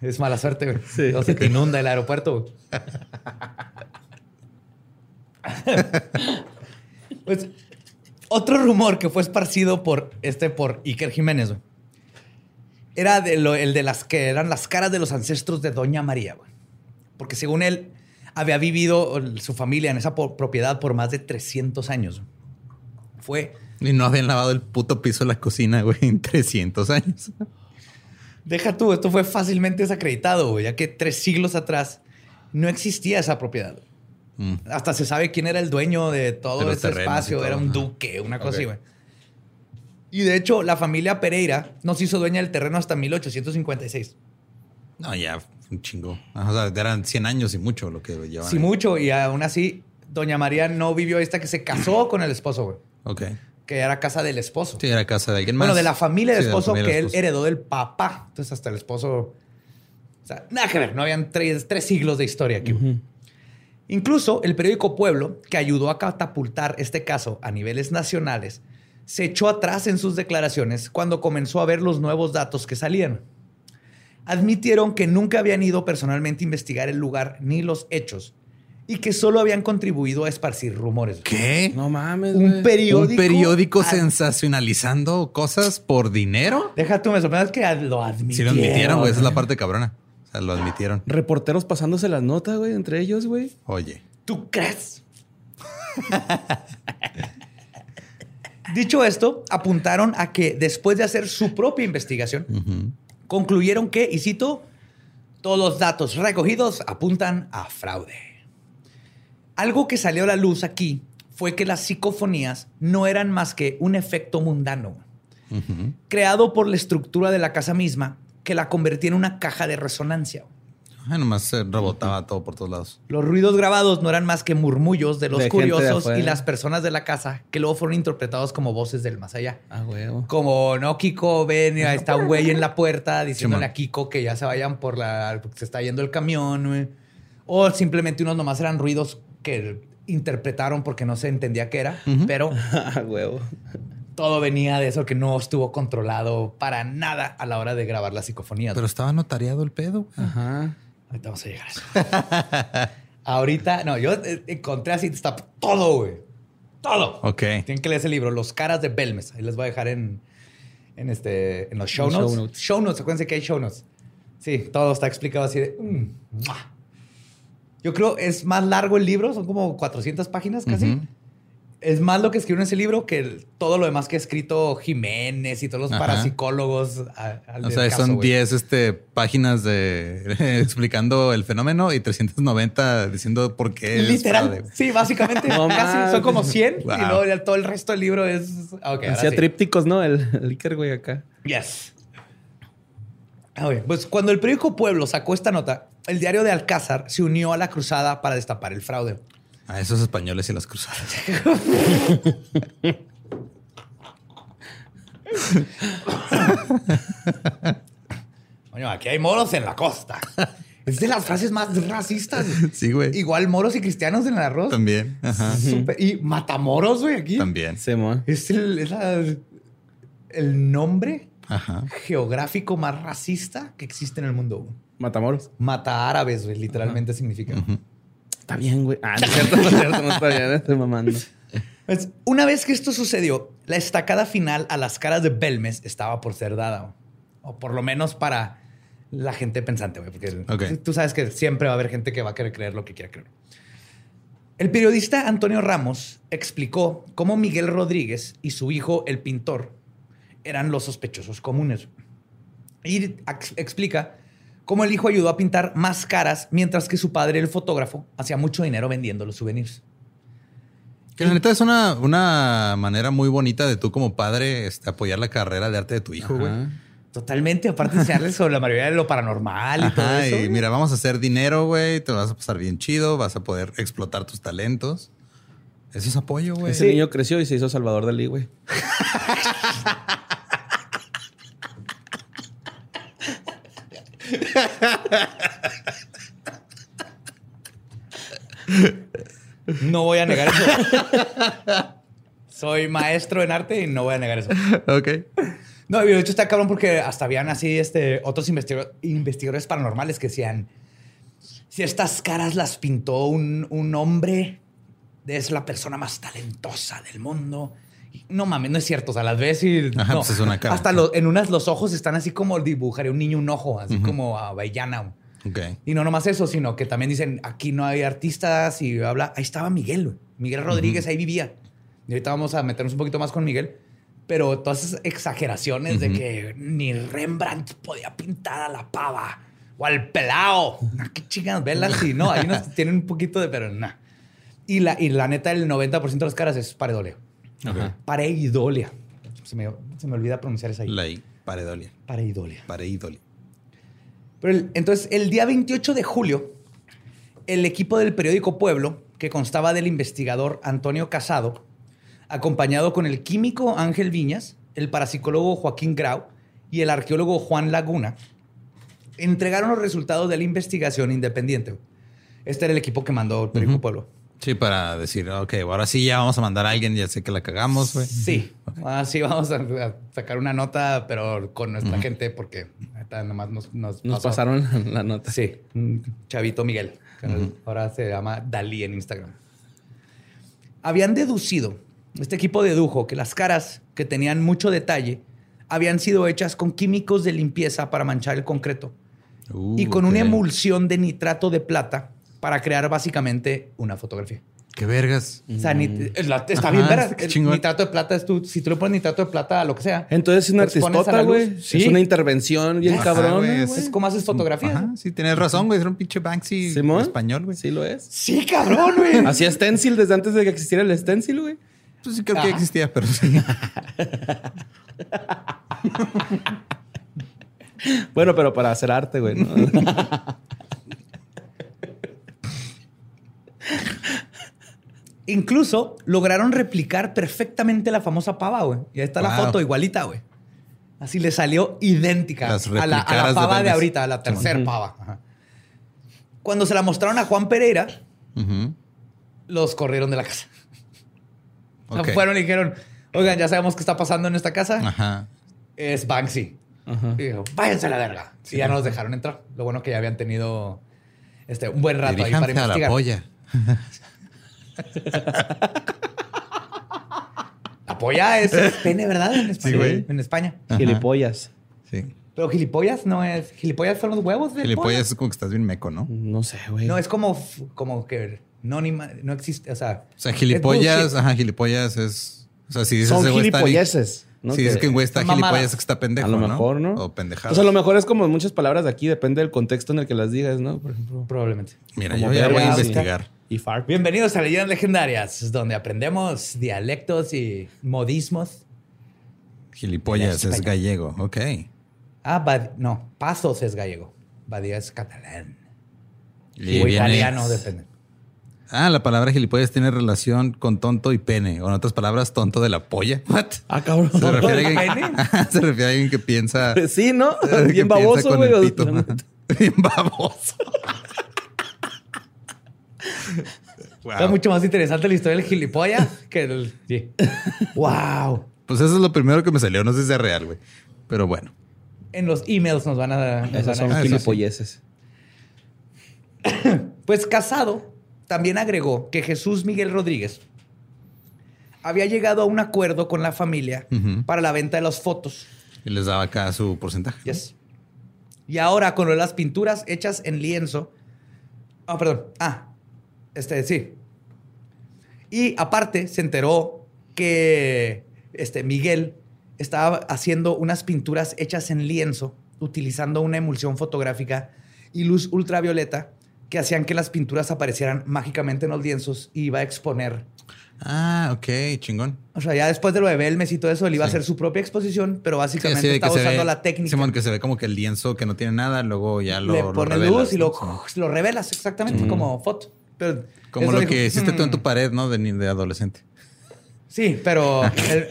Es mala suerte, güey. Sí. O se te inunda el aeropuerto. güey. pues, otro rumor que fue esparcido por este por Iker Jiménez, güey, era de lo- el de las que eran las caras de los ancestros de Doña María, güey. Porque según él, había vivido su familia en esa propiedad por más de 300 años. Fue Y no habían lavado el puto piso de la cocina, güey, en 300 años. Deja tú, esto fue fácilmente desacreditado, güey, ya que tres siglos atrás no existía esa propiedad. Mm. Hasta se sabe quién era el dueño de todo ese espacio. todo, Era un duque, una cosa así, güey. Y de hecho, la familia Pereira no se hizo dueña del terreno hasta 1856. No, ya, un chingo. O sea, eran 100 años y mucho lo que llevaban. Sí, ahí. mucho. Y aún así, Doña María no vivió esta que se casó con el esposo, güey. Ok. Que era casa del esposo. Sí, era casa de alguien más. Bueno, de la familia del Sí, de la esposo familia que del él heredó del papá. Entonces, hasta el esposo. O sea, nada que ver. No habían tres, tres siglos de historia aquí. Incluso el periódico Pueblo, que ayudó a catapultar este caso a niveles nacionales, se echó atrás en sus declaraciones cuando comenzó a ver los nuevos datos que salían. Admitieron que nunca habían ido personalmente a investigar el lugar ni los hechos y que solo habían contribuido a esparcir rumores. ¿Qué? No mames, Un periódico. ¿Un periódico ad- sensacionalizando cosas por dinero? Deja tú, me sorprende que lo admitieron. Sí, lo admitieron, güey. Esa es la parte cabrona. O sea, lo admitieron. Reporteros pasándose las notas, güey, entre ellos, güey. Oye. ¿Tú crees? Dicho esto, apuntaron a que después de hacer su propia investigación, concluyeron que, y cito, todos los datos recogidos apuntan a fraude. Algo que salió a la luz aquí fue que las psicofonías no eran más que un efecto mundano, creado por la estructura de la casa misma, que la convertía en una caja de resonancia. Ay, nomás se rebotaba todo por todos lados. Los ruidos grabados no eran más que murmullos de los De curiosos y las personas de la casa que luego fueron interpretados como voces del más allá. Ah, güey. Como, no, Kiko, ven, ahí está un güey en la puerta diciéndole a Kiko que ya se vayan por la... porque se está yendo el camión, güey. O simplemente unos nomás eran ruidos que interpretaron porque no se entendía qué era, pero Ah, huevo. todo venía de eso que no estuvo controlado para nada a la hora de grabar las psicofonías. Pero estaba notariado el pedo. güey. Ajá. Ahorita vamos a llegar a eso. Ahorita, no, yo eh, encontré así, está todo, güey. Todo. Ok. Tienen que leer ese libro, Los caras de Belmes. Ahí les voy a dejar en, en, este, en los show notes. show notes. Show notes, acuérdense que hay show notes. Sí, todo está explicado así de... mm. Yo creo es más largo el libro, son como 400 páginas casi. Ujú. Es más lo que escribió en ese libro que el- todo lo demás que ha escrito Jiménez y todos los Ajá. parapsicólogos. a- al O sea, caso, son güey. 10 este, páginas de explicando el fenómeno y 390 diciendo por qué. es Literal. Sí, básicamente. No casi. Son como 100 y luego ya todo el resto del libro es. Ok, ahora Hacía sí. trípticos, ¿no? El, el Iker, güey, acá. Yes. Ah. Pues cuando el periódico Pueblo sacó esta nota, el diario de Alcázar se unió a la cruzada para destapar el fraude. A esos españoles y las cruzadas. Coño, aquí hay moros en la costa. Es de las frases más racistas. Sí, güey. Igual moros y cristianos en el arroz. También. Ajá. Súper- Y matamoros, güey, aquí. También. Simón. Es, el, es la- el nombre Ajá. geográfico más racista que existe en el mundo. Matamoros. Mata árabes, güey, literalmente significa. Está bien, güey. Ah, no es cierto, no es cierto, no está bien, estoy mamando. Pues, una vez que esto sucedió, la estacada final a las caras de Belmes estaba por ser dada. O por lo menos para la gente pensante, güey. Porque tú sabes que siempre va a haber gente que va a querer creer lo que quiera creer. El periodista Antonio Ramos explicó cómo Miguel Rodríguez y su hijo, el pintor, eran los sospechosos comunes. Y ex- explica cómo el hijo ayudó a pintar más caras, mientras que su padre, el fotógrafo, hacía mucho dinero vendiendo los souvenirs. Que la neta es una, una manera muy bonita de tú como padre este, apoyar la carrera de arte de tu hijo, güey. Totalmente, aparte de enseñarles sobre la mayoría de lo paranormal y todo eso. y mira, vamos a hacer dinero, güey. Te vas a pasar bien chido, vas a poder explotar tus talentos. Eso es apoyo, güey. Ese niño creció y se hizo Salvador Dalí, güey. No voy a negar eso. Soy maestro en arte y no voy a negar eso. Ok. No, de hecho está cabrón porque hasta habían así este, otros investiga- investigadores paranormales que decían, si estas caras las pintó un, un hombre, es la persona más talentosa del mundo. No mames, no es cierto. O sea, las ves y... Ajá, no. pues es una cara. Hasta lo- en unas los ojos están así como dibujaría un niño un ojo, así como a Avellana. Ok. Y no nomás eso, sino que también dicen, aquí no hay artistas y habla, ahí estaba Miguel. Miguel Rodríguez ahí vivía. Y ahorita vamos a meternos un poquito más con Miguel. Pero todas esas exageraciones de que ni Rembrandt podía pintar a la pava o al pelao. Qué chingadas, velas y no, ahí nos tienen un poquito de, pero nada. Y la, y la neta, el 90% de las caras es pareidolia. Ajá. Pareidolia. Se me, se me olvida pronunciar esa ahí. La I, pareidolia. Pareidolia. Pareidolia. Pero el- entonces, el día 28 de julio, el equipo del periódico Pueblo, que constaba del investigador Antonio Casado, acompañado con el químico Ángel Viñas, el parapsicólogo Joaquín Grau y el arqueólogo Juan Laguna, entregaron los resultados de la investigación independiente. Este era el equipo que mandó el periódico Pueblo. Sí, para decir, ok, ahora sí ya vamos a mandar a alguien, ya sé que la cagamos, güey. Sí, así vamos a, a sacar una nota, pero con nuestra gente, porque nomás nos, nos, Nos pasó. pasaron la nota. Sí, un chavito Miguel. que Ahora se llama Dalí en Instagram. Habían deducido, este equipo dedujo que las caras que tenían mucho detalle habían sido hechas con químicos de limpieza para manchar el concreto Uh, y con una emulsión de nitrato de plata para crear básicamente una fotografía. Qué vergas. O sea, nit- es la- está Ajá, bien chingón. nitrato de plata es tú, si tú le pones nitrato de plata a lo que sea. Entonces es una artistota, güey. Sí. Es una intervención bien Ajá, cabrón. güey, güey. es- Es como haces fotografías. Ajá, sí, tienes razón, güey. Era un pinche Banksy ¿Simón? español, güey. Sí lo es. Sí, cabrón, güey. Hacía stencil desde antes de que existiera el stencil, güey. Pues sí creo que Ajá. existía, pero sí. Bueno, pero para hacer arte, güey. ¿no? Incluso lograron replicar perfectamente la famosa pava, güey. Y ahí está la Wow. foto igualita, güey. Así le salió idéntica Las a la, a la de pava de, Belmes. ahorita, a la tercera pava. Ajá. Cuando se la mostraron a Juan Pereira, Ujú. los corrieron de la casa. O sea, Ok. fueron y dijeron, oigan, ya sabemos qué está pasando en esta casa. Ajá. Es Banksy. Ajá. Y dijo, váyanse a la verga. y ya no nos dejaron entrar. Lo bueno que ya habían tenido este, un buen rato ahí para Diríjanse a la investigar. polla. La polla es pene, ¿verdad? En España. güey. En España. Ajá. Gilipollas. Sí. Pero gilipollas no es. Gilipollas son los huevos de Gilipollas es como que estás bien meco, ¿no? No sé, güey. No, es como, como que no, ni no existe. O sea, O sea, gilipollas, ajá, gilipollas es. O sea, si dices Son ese ¿no? Si dices que un güey está gilipollas es que está pendejo. a lo mejor, ¿no? O pendejado. O sea, a lo mejor es como muchas palabras de aquí, depende del contexto en el que las digas, ¿no? Por ejemplo. Probablemente. Mira, como yo ya voy a sí. investigar. Y fart. Bienvenidos a Leyendas Legendarias, donde aprendemos dialectos y modismos. Gilipollas es gallego. Ok. Ah, Bad- no, Pasos es gallego. Badía es catalán. Y o viene- italiano, depende. Ah, la palabra gilipollas tiene relación con tonto y pene. O en otras palabras, tonto de la polla. What? Ah, cabrón. Se refiere a alguien, se refiere a alguien que piensa. Sí, ¿no? Bien baboso, con güey. el o- pito. Bien baboso. Wow. Está mucho más interesante la historia del gilipollas que el. Sí. ¡Wow! Pues eso es lo primero que me salió. No sé si sea real, güey. Pero bueno. En los emails nos van a. nos Esas van son a- Ah, eso sí. gilipolleces. Pues Casado también agregó que Jesús Miguel Rodríguez había llegado a un acuerdo con la familia para la venta de las fotos. Y les daba acá su porcentaje. Y ahora con las pinturas hechas en lienzo. Ah, perdón. Ah, este, sí. Y aparte se enteró que este, Miguel estaba haciendo unas pinturas hechas en lienzo utilizando una emulsión fotográfica y luz ultravioleta que hacían que las pinturas aparecieran mágicamente en los lienzos y iba a exponer. Ah, ok, chingón. O sea, ya después de lo de Belmes y todo eso, él iba a Sí. hacer su propia exposición, pero Sí, básicamente que estaba usando ve- la técnica. Simón, que se ve como que el lienzo que no tiene nada, luego ya lo, le lo pones revelas, luz y lo, lo revelas exactamente como foto. Pero Como lo dijo, que hiciste tú en "Hmm". tu pared, ¿no? De, adolescente. Sí, pero, el-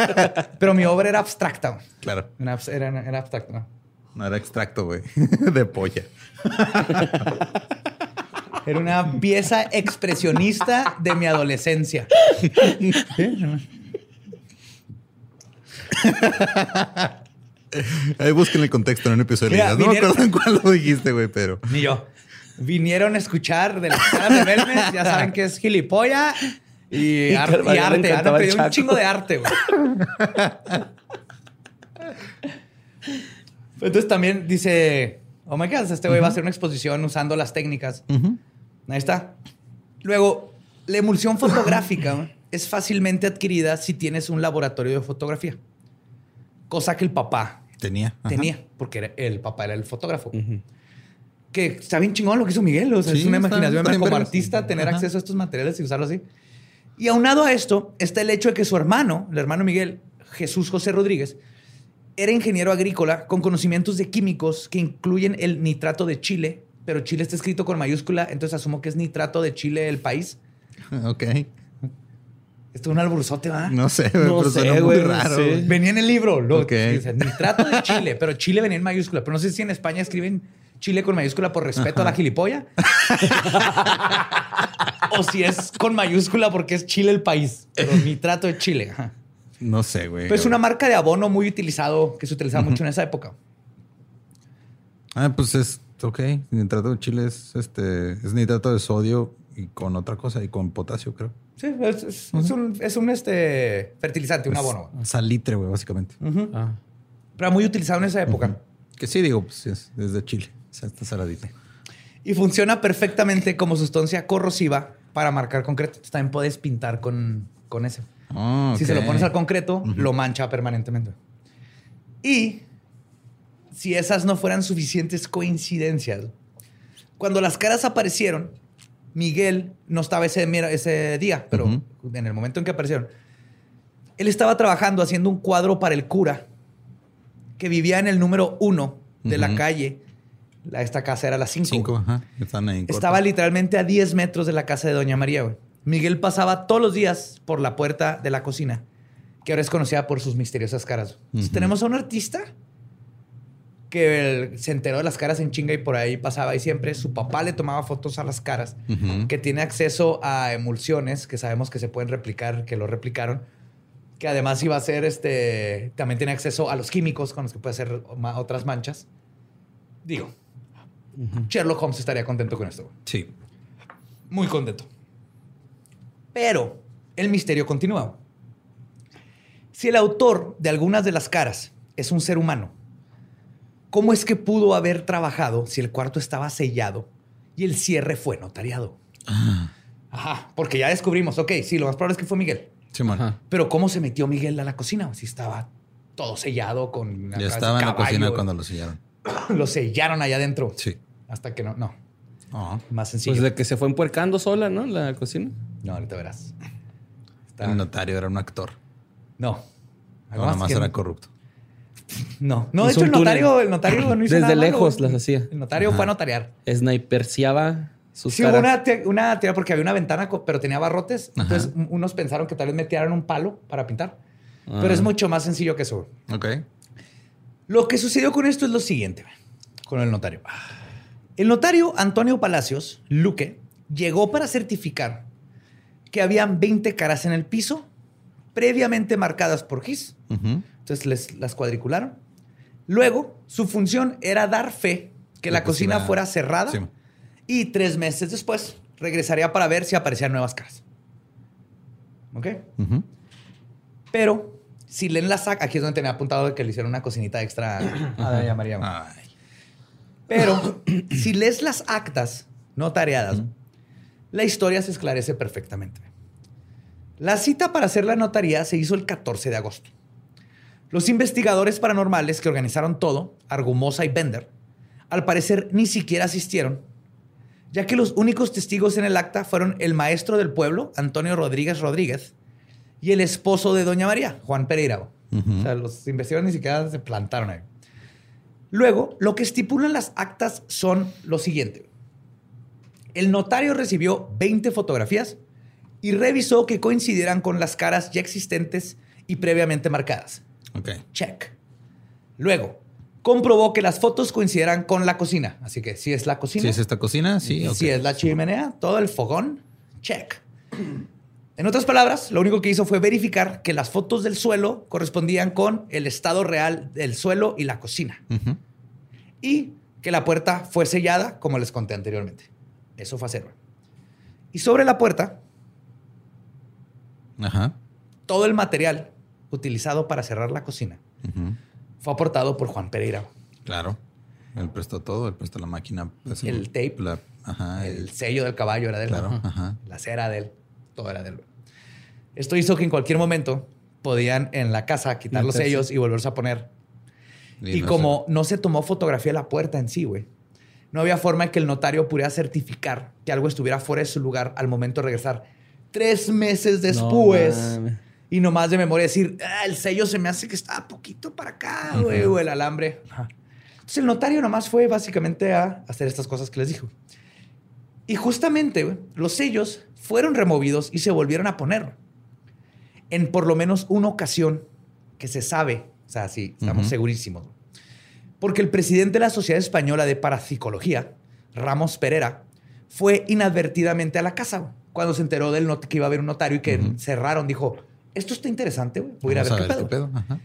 pero mi obra era abstracta. Claro. Era, era, era abstracta. ¿No? Era extracto, güey. de polla. Era una pieza expresionista de mi adolescencia. Ahí busquen el contexto en un episodio. Mira, no me vinieron- acuerdo en cuál lo dijiste, güey, pero. Ni yo. Vinieron a escuchar de las caras de Belmes, ya saben que es gilipollas y, Y ar- arte. Han aprendido un chingo de arte, güey. Entonces también dice, oh my God, este güey va a hacer una exposición usando las técnicas. Ahí está. Luego, la emulsión fotográfica es fácilmente adquirida si tienes un laboratorio de fotografía. Cosa que el papá Tenía. Ajá. tenía, porque era- el papá era el fotógrafo. Que está bien chingón lo que hizo Miguel. O sea, Sí, es una está- imaginación está bien como artista tener Ajá. acceso a estos materiales y usarlos así. Y aunado a esto está el hecho de que su hermano, el hermano Miguel, Jesús José Rodríguez, era ingeniero agrícola con conocimientos de químicos que incluyen el nitrato de Chile, pero Chile está escrito con mayúscula, entonces asumo que es nitrato de Chile el país. Ok. Esto es un alburzote, ¿va? No sé, No pero sé, suena muy raro. Venía en el libro, lo, Ok. dice, nitrato de Chile, pero Chile venía en mayúscula. Pero no sé si en España escriben Chile con mayúscula por respeto a la gilipolla. o si es con mayúscula porque es Chile el país. Pero nitrato de Chile. Ajá. No sé, güey. Pero es una marca de abono muy utilizado, que se utilizaba mucho en esa época. Ah, pues es. Ok. Nitrato de chile es este. Es nitrato de sodio y con otra cosa y con potasio, creo. Sí, es, es- es un, es un, este, fertilizante, un Es abono. Salitre, güey, básicamente. Ah. Pero muy utilizado en esa época. Que sí, digo, pues es desde Chile. O sea, está saladita. Y funciona perfectamente como sustancia corrosiva para marcar concreto. Entonces, También puedes pintar con, con eso. Ah, Si se lo pones al concreto, lo mancha permanentemente. Y si esas no fueran suficientes coincidencias, cuando las caras aparecieron, Miguel no estaba ese, ese día, pero en el momento en que aparecieron, él estaba trabajando haciendo un cuadro para el cura que vivía en el número uno de la calle. La- esta casa era la 5. Cinco, ajá. Están ahí. en corto. Estaba literalmente a 10 metros de la casa de Doña María, güey. Miguel pasaba todos los días por la puerta de la cocina, que ahora es conocida por sus misteriosas caras. Tenemos a un artista que se enteró de las caras en chinga y por ahí pasaba y siempre su papá le tomaba fotos a las caras, que tiene acceso a emulsiones que sabemos que se pueden replicar, que lo replicaron, que además iba a ser este, también tiene acceso a los químicos con los que puede hacer otras manchas. Digo, Sherlock Holmes estaría contento con esto. Sí. Muy contento. Pero el misterio continúa. Si el autor de algunas de las caras es un ser humano, ¿cómo es que pudo haber trabajado si el cuarto estaba sellado y el cierre fue notariado? Ajá, porque ya descubrimos, ok, sí, lo más probable es que fue Miguel. Simón. Ajá. Pero ¿cómo se metió Miguel a la cocina? Si estaba todo sellado con... Ya estaba en la cocina cuando lo sellaron. Lo sellaron allá adentro. Sí. Hasta que no, no, Ah. más sencillo. Pues de que se fue empuercando sola, ¿no? La cocina. No, ahorita verás. Está- El notario era un actor. No. No, Algo nada más que- era corrupto. No, no, de hecho el notario, el notario no hizo Desde nada lejos las hacía. El notario fue a notariar. Sniperciaba sus Sí, hubo caras. una, te- una teoría porque había una ventana, pero tenía barrotes. Ajá. Entonces, un- unos pensaron que tal vez metieran un palo para pintar. Ah. Pero es mucho más sencillo que eso. Ok. Lo que sucedió con esto es lo siguiente, con el notario. El notario Antonio Palacios, Luque, llegó para certificar que habían 20 caras en el piso, previamente marcadas por Gis. Entonces les, las cuadricularon. Luego, su función era dar fe que la, La cocina, cocina- fuera cerrada Sí. y tres meses después regresaría para ver si aparecían nuevas caras. ¿Ok? Pero si leen las actas, aquí es donde tenía apuntado de que le hicieron una cocinita extra a Doña María. Pero si lees las actas notariadas, la historia se esclarece perfectamente. La cita para hacer la notaría se hizo el 14 de agosto. Los investigadores paranormales que organizaron todo, Argumosa y Bender, al parecer ni siquiera asistieron, ya que los únicos testigos en el acta fueron el maestro del pueblo, Antonio Rodríguez Rodríguez, y el esposo de Doña María, Juan Pereira. O sea, los investigadores ni siquiera se plantaron ahí. Luego, lo que estipulan las actas son lo siguiente. El notario recibió 20 fotografías y revisó que coincidieran con las caras ya existentes y previamente marcadas. Ok. Check. Luego, comprobó que las fotos coincidieran con la cocina. Así que si es la cocina, Si es esta cocina, sí. si es la chimenea, todo el fogón, check. En otras palabras, lo único que hizo fue verificar que las fotos del suelo correspondían con el estado real del suelo y la cocina. Y que la puerta fue sellada, como les conté anteriormente. Eso fue. Y sobre la puerta, Ajá. todo el material utilizado para cerrar la cocina fue aportado por Juan Pereira. Claro. Él prestó todo, él prestó la máquina. pues, El tape. la- ajá. El el- sello del caballo era de él. Claro, Ajá. La cera de él. Todo era de él. Esto hizo que en cualquier momento podían en la casa quitar los sellos y volverse a poner. Y, no como no se tomó fotografía de la puerta en sí, güey, no había forma de que el notario pudiera certificar que algo estuviera fuera de su lugar al momento de regresar. Tres meses después. mames. y nomás de memoria decir, "Ah, el sello se me hace que está poquito para acá, güey, o el alambre. Entonces el notario nomás fue básicamente a hacer estas cosas que les dijo. Y justamente los sellos fueron removidos y se volvieron a poner. En por lo menos una ocasión que se sabe, o sea, sí, estamos segurísimos. Porque el presidente de la Sociedad Española de Parapsicología, Ramos Pereira, fue inadvertidamente a la casa cuando se enteró del not- que iba a haber un notario y que cerraron. Dijo, esto está interesante, güey. Voy a ir a ver, Vamos qué, pedo. Ajá.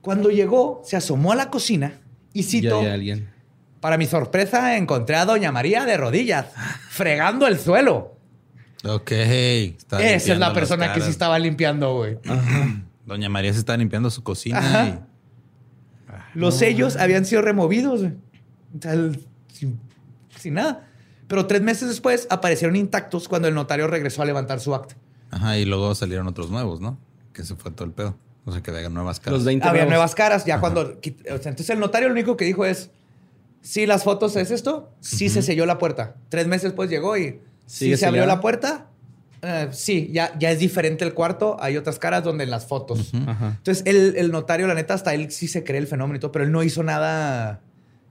Cuando llegó, se asomó a la cocina y Ya citó, hay alguien. para mi sorpresa, encontré a Doña María de rodillas, fregando el suelo. Ok. está Esa es la persona que sí estaba limpiando, güey. Doña María se está limpiando su cocina. Los sellos habían sido removidos, güey. O sea, el- sin, sin nada. Pero tres meses después aparecieron intactos cuando el notario regresó a levantar su acta. Ajá, y luego salieron otros nuevos, ¿no? Que se fue todo el pedo. O sea, que hagan nuevas caras. Los 20 Había nuevos. nuevas caras. Ya cuando. o sea, entonces el notario lo único que dijo es: Si las fotos es esto, sí se selló la puerta. Tres meses después llegó y. Sí ¿Sigue se abrió la puerta. Eh, sí, ya, ya es diferente el cuarto. Hay otras caras donde en las fotos. Ajá. Entonces, el, el notario, la neta, hasta él sí se cree el fenómeno y todo, pero él no hizo nada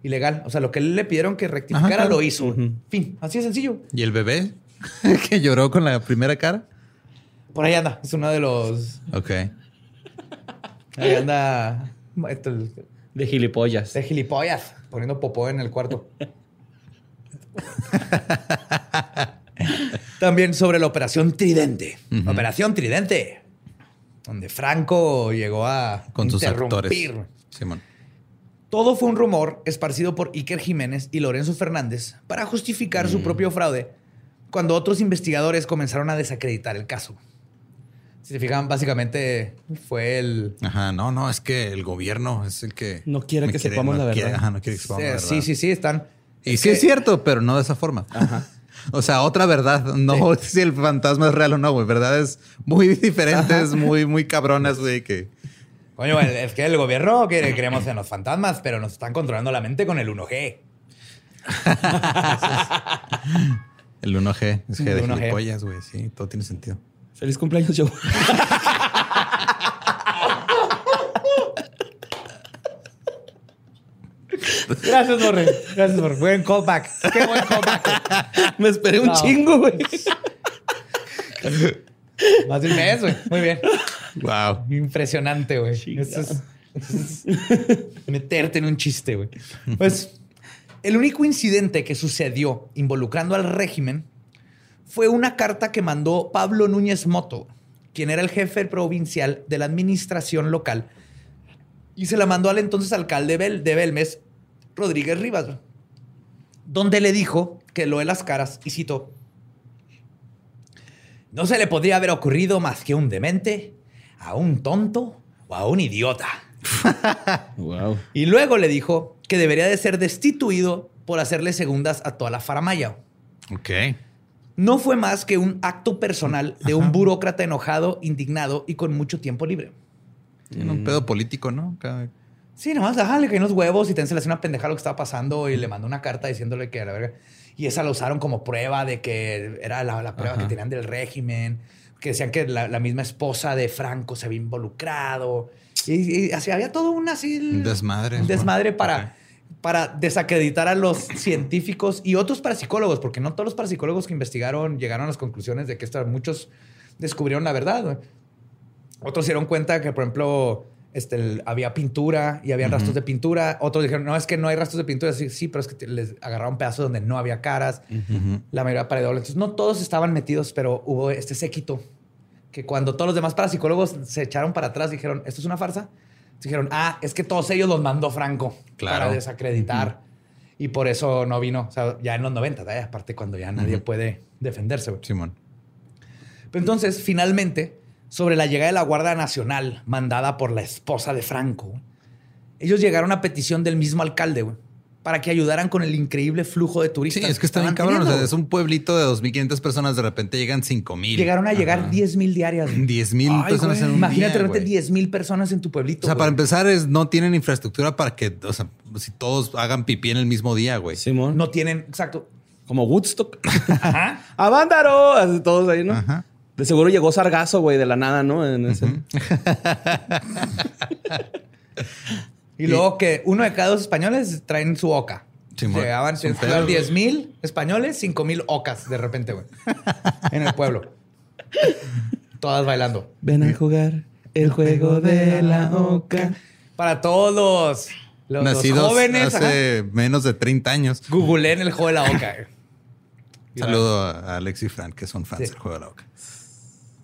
ilegal. O sea, lo que él le pidieron que rectificara Ajá, claro. lo hizo. Fin, así de sencillo. ¿Y el bebé que lloró con la primera cara? Por ahí anda. Es uno de los. Ok. Ahí anda. esto, el- De gilipollas. De gilipollas, poniendo popó en el cuarto. También sobre la Operación Tridente. Operación Tridente. Donde Franco llegó a Con sus actores. interrumpir. Simón. Todo fue un rumor esparcido por Iker Jiménez y Lorenzo Fernández para justificar su propio fraude cuando otros investigadores comenzaron a desacreditar el caso. Si se fijan, básicamente fue el... Ajá, no, no, es que el gobierno es el que... No quiere que sepamos la quiere- verdad. Ajá, no quiere que sepamos la verdad. Sí, sí, sí, están... Y sí es cierto, pero no de esa forma. O sea, otra verdad. No si el fantasma es real o no, güey. Verdades muy diferentes, muy, muy cabronas, güey, que... Coño, es que el gobierno quiere, creemos en los fantasmas, pero nos están controlando la mente con el 1G. El 1G es G de El 1G. gilipollas, güey. Sí, todo tiene sentido. Feliz cumpleaños, Joe. Gracias, Borre. Gracias, Borre. Buen callback. Qué buen callback. Me esperé un No. chingo, güey. Más de un mes, güey. Muy bien. Wow. Impresionante, güey. Eso es, meterte en un chiste, güey. Pues el único incidente que sucedió involucrando al régimen fue una carta que mandó Pablo Núñez Moto, quien era el jefe provincial de la administración local, y se la mandó al entonces alcalde de Belmes, Rodríguez Rivas, donde le dijo que lo de las caras, y citó, No se le podría haber ocurrido más que a un demente, a un tonto o a un idiota. Wow. Y luego le dijo que debería de ser destituido por hacerle segundas a toda la faramaya. Ok. No fue más que un acto personal de un burócrata enojado, indignado y con mucho tiempo libre. Tiene un pedo político, ¿no? Cada- Sí, nomás, ajá, le caí unos huevos y se le una pendejada lo que estaba pasando y le mandó una carta diciéndole que a la verga. Y esa la usaron como prueba de que era la, la prueba Ajá. que tenían del régimen, que decían que la, la misma esposa de Franco se había involucrado. Y, y así había todo un así. Desmadre. Desmadre para, para desacreditar a los científicos y otros parapsicólogos, porque no todos los parapsicólogos que investigaron llegaron a las conclusiones de que esto, muchos descubrieron la verdad. Otros se dieron cuenta que, por ejemplo, este, había pintura y había rastros de pintura. Otros dijeron, no, es que no hay rastros de pintura. Sí, sí, pero es que te- les agarraron pedazos donde no había caras. Ujú. La mayoría pared doble. Entonces, no todos estaban metidos, pero hubo este séquito que cuando todos los demás parapsicólogos se echaron para atrás, dijeron, esto es una farsa. Dijeron, ah, es que todos ellos los mandó Franco Claro. para desacreditar. Y por eso no vino. O sea, ya en los 90, ¿eh? aparte cuando ya nadie puede defenderse. Simón. Pero entonces, finalmente, sobre la llegada de la Guardia Nacional mandada por la esposa de Franco, ellos llegaron a petición del mismo alcalde, güey, para que ayudaran con el increíble flujo de Sí, turistas. es que está bien estaban cabrón. O sea, es un pueblito de 2.500 personas. De repente llegan 5.000. Llegaron a llegar Ajá. 10 mil diarias. güey. 10,000 Ay, personas güey. en un Imagínate día, verte güey. 10 mil personas en tu pueblito. O sea, para empezar, es, no tienen infraestructura para que, o sea, si todos hagan pipí en el mismo día, güey. Simón. No tienen, exacto. Como Woodstock. Ajá. ¡Avándaro! Todos ahí, ¿no? Ajá. De seguro llegó Sargazo, güey, de la nada, ¿no? En ese. Y luego que uno de cada dos españoles traen su oca. Simón. Llegaban Es un llegaban pedo. 10 mil españoles, 5 mil ocas de repente, güey. en el pueblo. Todas bailando. Ven a jugar el juego de la oca. Para todos los, los- los Nacidos jóvenes, hace menos de 30 años. googleen el juego de la oca. Saludo a Alex y Frank, que son fans Sí. del juego de la boca.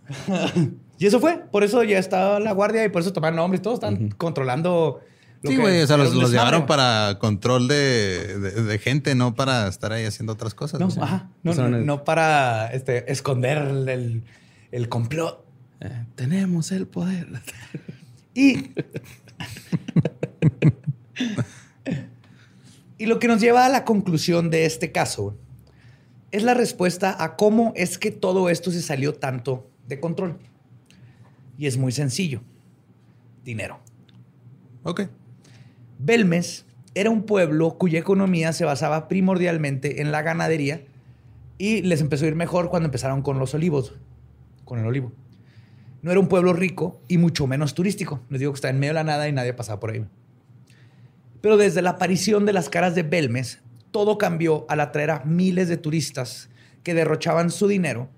Y eso fue. Por eso ya estaba la guardia y por eso tomaron nombres. Todos están controlando. lo Sí, güey, o sea, los, llevaron para control de, de- de gente, no para estar ahí haciendo otras cosas. No, O sea, ajá. No, no, el- no para este, esconder el, el- el complot. Eh, tenemos el poder. Y. y lo que nos lleva a la conclusión de este caso es la respuesta a cómo es que todo esto se salió tanto de control. Y es muy sencillo: dinero. Ok. Belmes era un pueblo cuya economía se basaba primordialmente en la ganadería y les empezó a ir mejor cuando empezaron con los olivos, con el olivo. No era un pueblo rico y mucho menos turístico. Les digo que está en medio de la nada y nadie pasaba por ahí. Pero desde la aparición de las caras de Belmes, todo cambió al atraer a miles de turistas que derrochaban su dinero,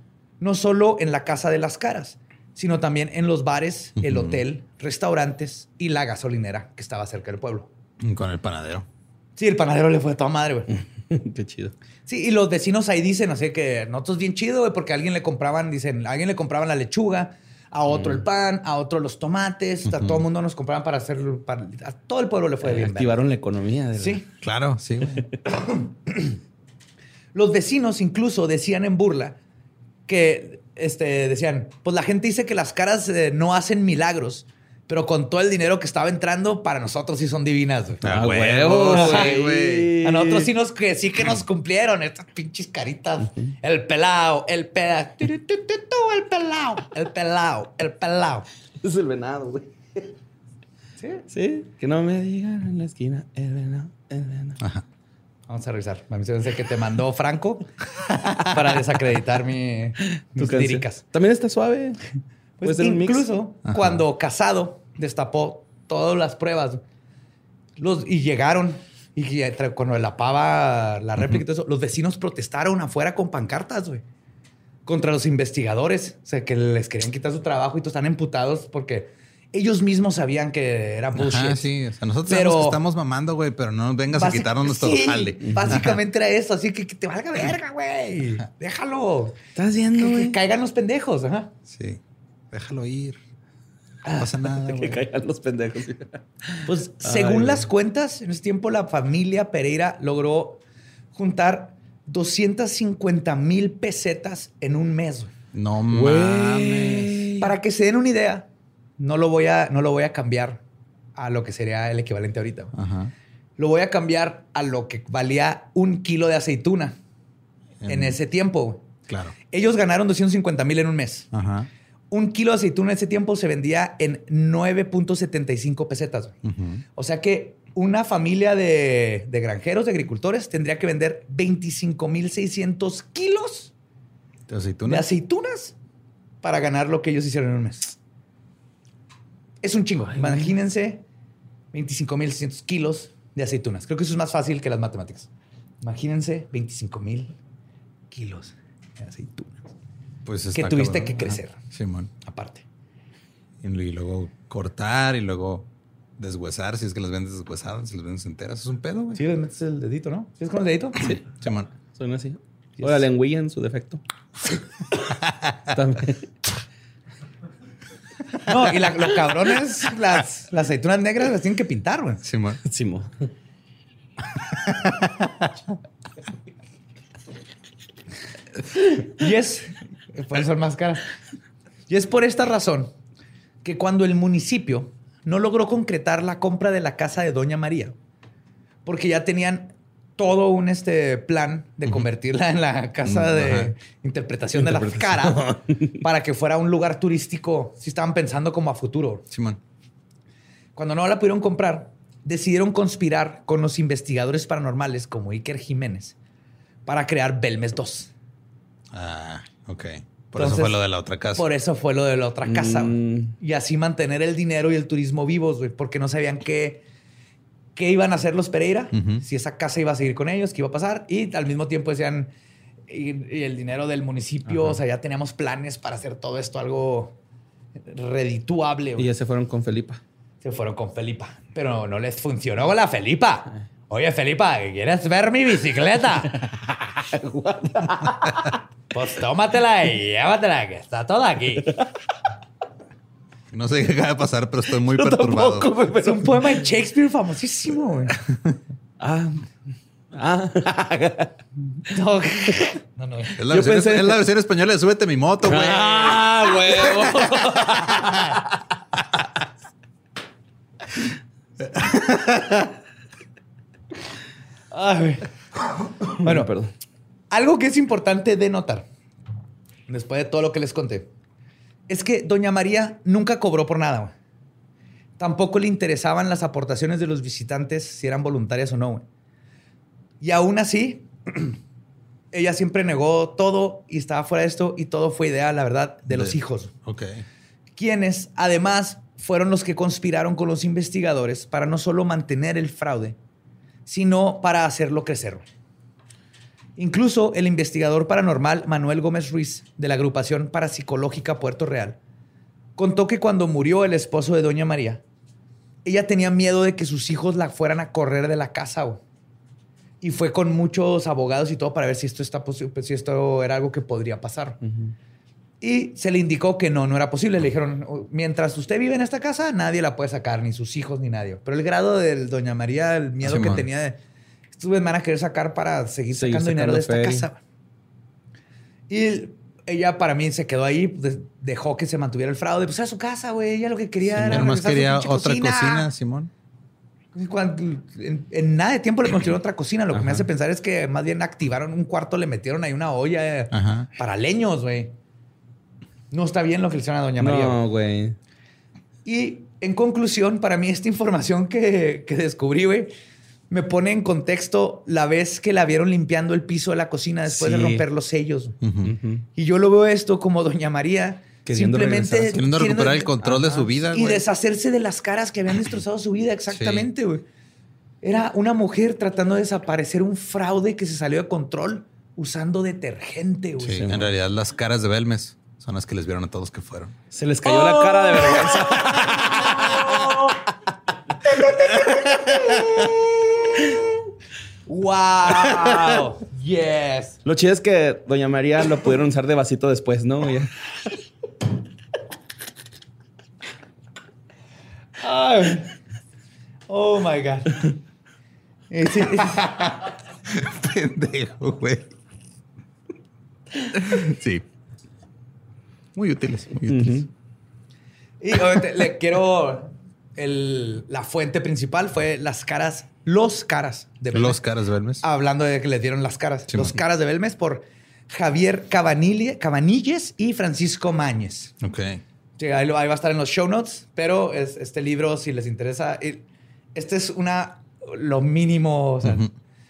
no solo en la casa de las caras, sino también en los bares, el hotel, restaurantes y la gasolinera que estaba cerca del pueblo. Con el panadero. Sí, el panadero le fue de toda madre, güey. Qué chido. Sí, y los vecinos ahí dicen, así que nosotros bien chido, güey, porque a alguien le compraban, dicen, a alguien le compraban la lechuga, a otro el pan, a otro los tomates, a todo el mundo nos compraban para hacer, para- a todo el pueblo le fue Eh, bien. activaron la economía. de la- Sí. Claro, sí. Los vecinos incluso decían en burla que, este, decían, pues la gente dice que las caras eh, no hacen milagros, pero con todo el dinero que estaba entrando, para nosotros sí son divinas, güey. Ah, Ah, huevo, huevo, sí, güey. A nosotros sí nos, que sí que nos cumplieron estas pinches caritas. El pelao, el pelao, el pelao, el pelao, el pelao. Es el venado, güey. ¿Sí? Sí. Que no me digan en la esquina el venado, el venado. Ajá. Vamos a revisar. A mí se me hace que te mandó Franco para desacreditar mi, canción. líricas. También está suave. Pues mix. incluso cuando Casado destapó todas las pruebas los, y llegaron y cuando la pava la réplica y todo eso, los vecinos protestaron afuera con pancartas, güey. Contra los investigadores. O sea, que les querían quitar su trabajo y todos están emputados porque ellos mismos sabían que era bullshit. Ajá, sí. O sea, nosotros Pero- sabemos que estamos mamando, güey, pero no nos vengas a quitarnos nuestro sí, jale. Básicamente era eso, así que, que te valga verga, güey. Déjalo. Estás viendo, que caigan los pendejos. Ajá. Sí. Déjalo ir. No pasa nada, Que caigan los pendejos. Pues Ay, según las cuentas, en ese tiempo la familia Pereira logró juntar 250 mil pesetas en un mes. No mames. Para que se den una idea, no lo voy a, no lo voy a cambiar a lo que sería el equivalente ahorita. Ajá. Lo voy a cambiar a lo que valía un kilo de aceituna en, En- ese tiempo. Claro. Ellos ganaron 250 mil en un mes. Ajá. Un kilo de aceituna en ese tiempo se vendía en 9.75 pesetas. O sea que una familia de, de granjeros, de agricultores, tendría que vender 25.600 kilos ¿De de aceitunas? aceitunas para ganar lo que ellos hicieron en un mes. Es un chingo. Imagínense 25.600 kilos de aceitunas. Creo que eso es más fácil que las matemáticas. Imagínense 25.000 kilos de aceitunas. Pues que tuviste cabrón. que crecer. Ajá. Simón. Aparte. Y y luego cortar y luego deshuesar, si es que las vendes deshuesadas, si las vendes enteras. Es un pedo, güey. Sí, les metes el dedito, ¿no? ¿Sí es con el dedito? Sí. Simón. Suena así. Yes. O la lengüilla en su defecto. También. No, y la, lo cabrón es las, las aceitunas negras las tienen que pintar, güey. Simón. Simo. Y es, pueden ser más caras. Y es por esta razón que cuando el municipio no logró concretar la compra de la casa de Doña María, porque ya tenían todo un este plan de convertirla en la casa de ajá. interpretación de la cara para que fuera un lugar turístico, si estaban pensando como a futuro. Simón. Cuando no la pudieron comprar, decidieron conspirar con los investigadores paranormales como Iker Jiménez para crear Belmes 2. Ah, ok. Por Entonces, eso fue lo de la otra casa. Por eso fue lo de la otra casa. Mm. Y así mantener el dinero y el turismo vivos, güey, porque no sabían qué, qué iban a hacer los Pereira, si esa casa iba a seguir con ellos, qué iba a pasar. Y al mismo tiempo decían, y, y el dinero del municipio, Ajá. o sea, ya teníamos planes para hacer todo esto algo redituable. Y ya se fueron con Felipa. Se fueron con Felipa, pero no les funcionó con la Felipa. Oye, Felipa, ¿quieres ver mi bicicleta? pues tómatela y llévatela, que está toda aquí. No sé qué acaba de pasar, pero estoy muy perturbado. Es un poema de Shakespeare famosísimo, güey. Ah. Ah. No, no, no. Es la, Yo versión, pensé- es la versión española de Súbete mi moto, güey. ah, huevo. Ay, güey. Bueno, perdón. algo que es importante de notar, después de todo lo que les conté, es que Doña María nunca cobró por nada. güey. Tampoco le interesaban las aportaciones de los visitantes, si eran voluntarias o no. güey. Y aún así, ella siempre negó todo y estaba fuera de esto y todo fue idea, la verdad, de los De- hijos. Ok. quienes además fueron los que conspiraron con los investigadores para no solo mantener el fraude, sino para hacerlo crecer. Incluso el investigador paranormal Manuel Gómez Ruiz de la agrupación parapsicológica Puerto Real contó que cuando murió el esposo de Doña María, ella tenía miedo de que sus hijos la fueran a correr de la casa. Y fue con muchos abogados y todo para ver si esto, está posi- si esto era algo que podría pasar. Y se le indicó que no, no era posible. Le dijeron, mientras usted vive en esta casa, nadie la puede sacar, ni sus hijos, ni nadie. Pero el grado de Doña María, el miedo que Simón. tenía de, estos güeyes van a querer sacar para seguir Seguir sacando dinero de esta casa. Y ella para mí se quedó ahí, de- dejó que se mantuviera el fraude. Pues era su casa, güey. Ella lo que quería era Nada más quería otra cocina, Simón. Cuando- en, en nada de tiempo le construyeron otra cocina. Lo que me hace pensar es que más bien activaron un cuarto, le metieron ahí una olla eh, para leños, güey. No está bien lo que le hicieron a Doña María. No, güey. Y en conclusión, para mí esta información que, que descubrí, güey, me pone en contexto la vez que la vieron limpiando el piso de la cocina después de romper los sellos. Y yo lo veo esto como Doña María Queriendo simplemente regresar. Queriendo recuperar el control de su vida, y güey. deshacerse de las caras que habían destrozado su vida. Exactamente, güey. Era una mujer tratando de desaparecer un fraude que se salió de control usando detergente, güey. Sí, en realidad las caras de Belmes son las que les vieron a todos que fueron. Se les cayó la cara de vergüenza. ¡Wow! ¡Yes! Lo chido es que Doña María lo pudieron usar de vasito después, ¿no? Ay. Oh my God. Eh, sí, Pendejo, güey. Sí. Muy útiles, muy útiles. Y obviamente le quiero. el- la fuente principal fue las caras, los caras de Belmes. Los caras de Belmes. Hablando de que le dieron las caras. Sí, los man. caras de Belmes por Javier Cabanille- Cabanilles y Francisco Mañez. Ok. Sí, ahí, va a estar en los show notes, pero es, este libro, si les interesa, este es una lo mínimo o sea, Ujú.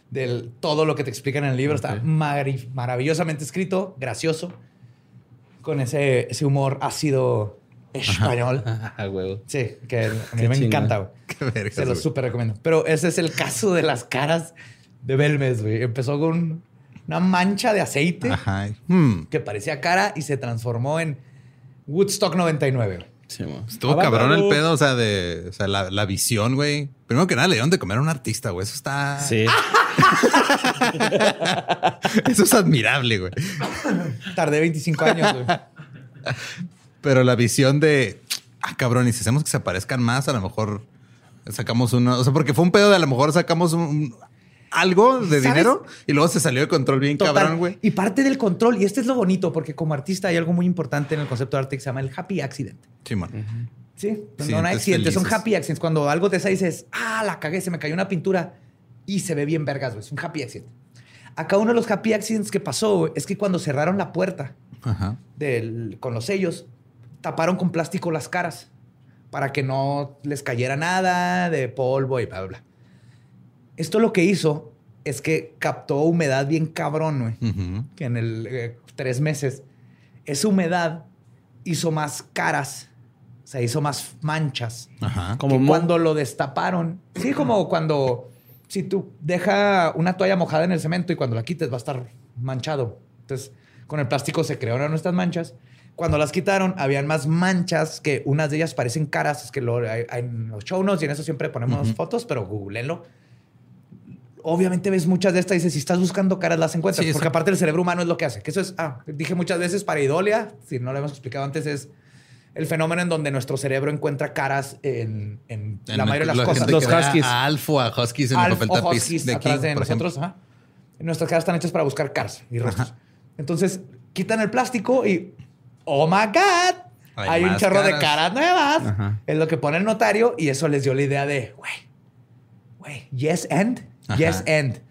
del todo lo que te explican en el libro. Está maravillosamente escrito, gracioso, con ese, ese humor ácido español. A huevo. Sí, que a mí Qué me encanta. güey. Qué vergas, Se lo güey. súper recomiendo. Pero ese es el caso de las caras de Belmes, güey. Empezó con una mancha de aceite Ajá. Hmm. que parecía cara y se transformó en Woodstock 99. güey. Sí, mo. Estuvo Ah, cabrón el pedo, o sea, de o sea, la, la visión, güey. Primero que nada, le dieron de comer a un artista, güey. Eso está. Sí. Eso es admirable, güey. Tardé 25 años, güey. Pero la visión de, ah, cabrón, y si hacemos que se aparezcan más, a lo mejor sacamos uno. O sea, porque fue un pedo de a lo mejor sacamos un, un- algo de ¿Sabes? dinero y luego se salió de control bien Total. cabrón, güey. Y parte del control, y este es lo bonito, porque como artista hay algo muy importante en el concepto de arte que se llama el happy accident. Sí, man. Sí, no Accidentes son accidentes, son happy accidents. Cuando algo te sale y dices, ah, la cagué, se me cayó una pintura y se ve bien vergas, güey. Es un happy accident. Acá uno de los happy accidents que pasó es que cuando cerraron la puerta Ajá. del- con los sellos, taparon con plástico las caras para que no les cayera nada de polvo y bla, bla, bla. Esto lo que hizo es que captó humedad bien cabrón, güey que en el eh, tres meses, esa humedad hizo más caras, o sea, hizo más manchas. Ajá. Como que cuando lo destaparon, sí, como cuando si tú deja una toalla mojada en el cemento y cuando la quites va a estar manchado. Entonces, con el plástico se crearon estas manchas. Cuando las quitaron, habían más manchas que unas de ellas parecen caras, es que lo, hay, hay en los show notes y en eso siempre ponemos fotos, pero googleenlo. Obviamente ves muchas de estas y dices, si estás buscando caras, las encuentras. Sí, porque aparte el cerebro humano es lo que hace. Que eso es, ah, dije muchas veces, pareidolia, si no lo hemos explicado antes, es el fenómeno en donde nuestro cerebro encuentra caras en, en En la mayoría de las la cosas. gente Los que ve a- huskies. A Alfo, a Huskies en Alf el papel tapiz huskies de aquí, atrás de por nosotros. ajá. Nuestras caras están hechas para buscar caras y rostros. Entonces, quitan el plástico y, oh my God, Hay hay, un chorro de caras. nuevas. Ajá. Es lo que pone el notario y eso les dio la idea de, güey, güey, yes and, Ajá. yes and.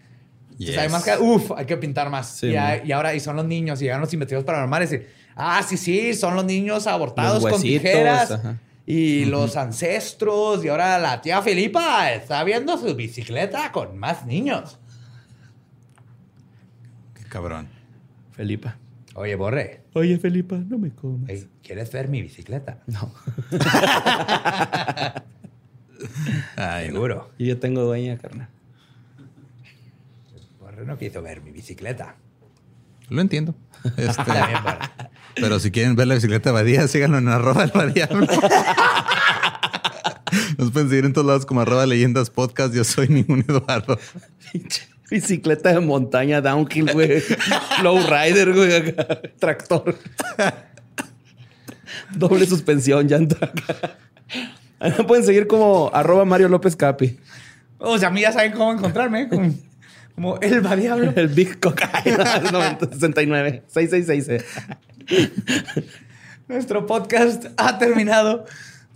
Entonces, hay Yes. más caras. Uf, hay que pintar más. Sí, y, hay- ahora, y son los niños, y llegan los investigadores paranormales y, ah, sí, sí, son los niños abortados Los con tijeras. ajá. Y los ancestros, y ahora la tía Filipa está viendo su bicicleta con más niños. Qué cabrón. Felipa. Oye, Borre, Oye, Felipa, no me comas. ey, ¿quieres ver mi bicicleta? No. Ay, no. Seguro. Yo ya tengo dueña, carnal. Borre no quiso ver mi bicicleta. Lo entiendo. Este, Borre. pero si quieren ver la bicicleta de Badía, síganlo en arroba el Badiablo. Nos pueden seguir en todos lados como arroba leyendas podcast. Yo soy ningún Eduardo. Pinche Bicicleta de montaña, downhill, güey. Low rider, güey. Tractor. Doble suspensión, llanta. pueden seguir como arroba Mario López Capi. O sea, a mí ya saben cómo encontrarme. Como, como el diablo. El Big Cocaine 69 666. Nuestro podcast ha terminado.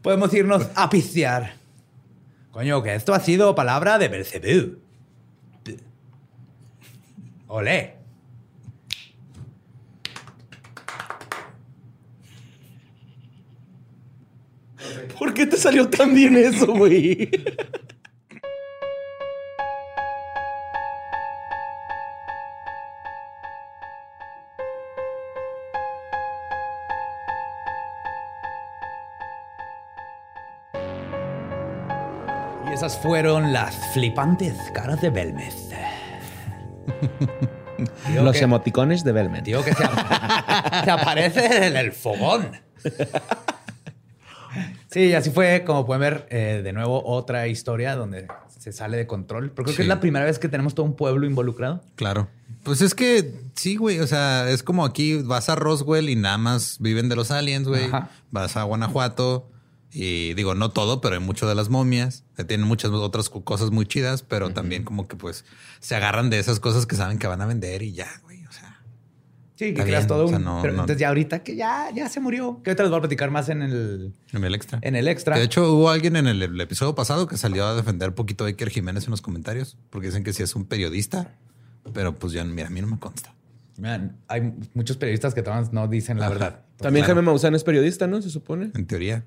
Podemos irnos a pistear. Coño, que esto ha sido palabra de Belcebú. Olé. ¿Por qué te salió tan bien eso, güey? Y esas fueron las flipantes caras de Belmez. Los que- emoticones de Belmen. Digo que ap- se aparece en el fogón. Sí, así fue, como pueden ver, eh, de nuevo otra historia donde se sale de control. Pero creo que es la primera vez que tenemos todo un pueblo involucrado. Claro. Pues es que sí, güey. O sea, es como aquí vas a Roswell y nada más viven de los aliens, güey. Ajá. Vas a Guanajuato y digo, no todo, pero hay mucho de las momias. que tienen muchas otras co- cosas muy chidas, pero también como que pues se agarran de esas cosas que saben que van a vender y ya, güey. O sea, Sí, que creas bien, todo o sea, un... no- pero no- entonces ya ahorita que ya, ya se murió. Que ahorita les voy a platicar más en el, En el extra. en el extra. Que de hecho, hubo alguien en el, el episodio pasado que salió a defender un poquito a Iker Jiménez en los comentarios, porque dicen que sí es un periodista, pero pues ya, mira, a mí no me consta. Man, hay muchos periodistas que no dicen la Ajá. verdad. También Claro. Jaime Maussan es periodista, ¿no? Se supone. En teoría.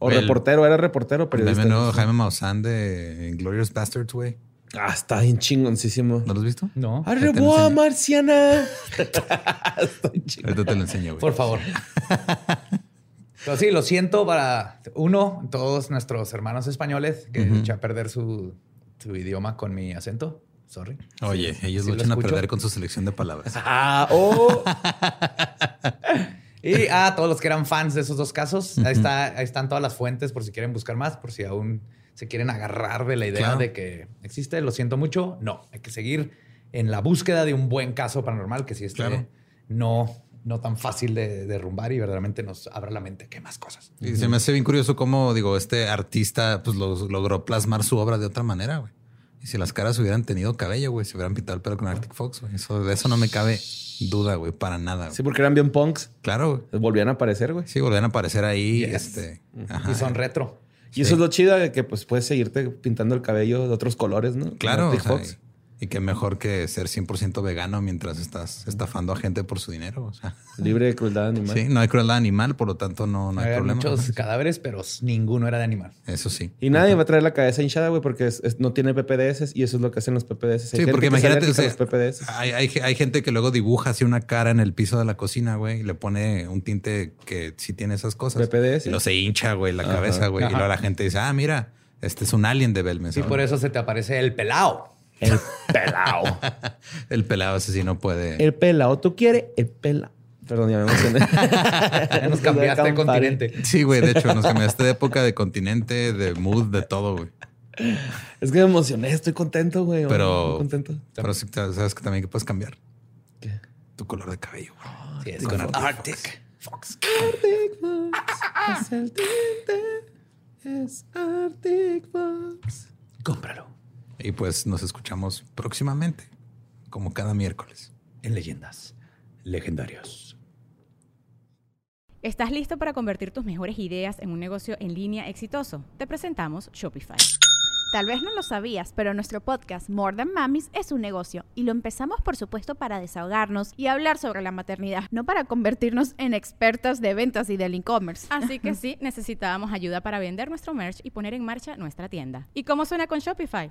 O El- reportero, era reportero periodista. meme nuevo Jaime Maussan de Glorious Bastards, güey. Ah, está bien chingoncísimo. ¿No lo has visto? No, ¡Arre, te lo boa, enseño. marciana! Estoy chingón. Ahorita te lo enseño, güey. por favor. Pero sí, lo siento para uno, todos nuestros hermanos españoles que eché a perder su, su idioma con mi acento. Sorry. Oye, Sí, ellos sí lo lo echan a perder con su selección de palabras. Ah, oh. Y a todos los que eran fans de esos dos casos, ahí, está, ahí están todas las fuentes por si quieren buscar más, por si aún se quieren agarrar de la idea Claro. de que existe. Lo siento mucho. No, hay que seguir en la búsqueda de un buen caso paranormal que esté Claro. no, no tan fácil de derrumbar y verdaderamente nos abra la mente. ¿Qué más cosas? Y se me hace bien curioso cómo, digo, este artista pues lo- logró plasmar su obra de otra manera, güey. Y si las caras hubieran tenido cabello, güey, se hubieran pintado el pelo con Arctic Fox, güey. Eso, de eso no me cabe duda, güey, para nada. güey. Sí, porque eran bien punks. Claro, güey. Volvían a aparecer, güey. Sí, volvían a aparecer ahí. Yes. Este, ajá. Y son retro. Y eso es lo chido de que pues puedes seguirte pintando el cabello de otros colores, ¿no? Claro, o sea, Fox. Y, y que mejor que ser 100% vegano mientras estás estafando a gente por su dinero. O sea, Libre de crueldad animal. sí, no hay crueldad animal, por lo tanto no, no hay Había problema. muchos cadáveres, pero ninguno era de animal. Eso sí. Y nadie va a traer la cabeza hinchada, güey, porque es- es- no tiene PPDS y eso es lo que hacen los PPDS. Hay Sí, gente porque imagínate, o sea, los PPDS. hay, hay, hay gente que luego dibuja así una cara en el piso de la cocina, güey, y le pone un tinte que sí tiene esas cosas. PPDS. Y lo se hincha, güey, la Ajá. cabeza, güey. Y Ajá. luego la gente dice, ah, mira, este es un alien de Belmes. Sí, por eso se te aparece el pelao. El pelao. El pelado ese sí no puede. el pelao. ¿Tú quieres? El pelao. Perdón, ya me emocioné. Ya nos cambiaste de continente. Sí, güey, de hecho, nos cambiaste de época, de continente, de mood, de todo, güey. Es que me emocioné. Estoy contento, güey. Pero, Muy contento. pero sí, sabes que también que puedes cambiar ¿Qué? tu color de cabello. güey. Sí, es Con con Arctic Arctic Fox. Arctic Fox. Es el tinte. Es Arctic Fox. Cómpralo Y pues nos escuchamos próximamente, como cada miércoles. en leyendas legendarias. ¿Estás listo para convertir tus mejores ideas en un negocio en línea exitoso? Te presentamos Shopify. Tal vez no lo sabías, pero nuestro podcast More Than Mamis es un negocio y lo empezamos por supuesto para desahogarnos y hablar sobre la maternidad, no para convertirnos en expertas de ventas y del e-commerce. Así que sí, necesitábamos ayuda para vender nuestro merch y poner en marcha nuestra tienda. ¿Y cómo suena con Shopify?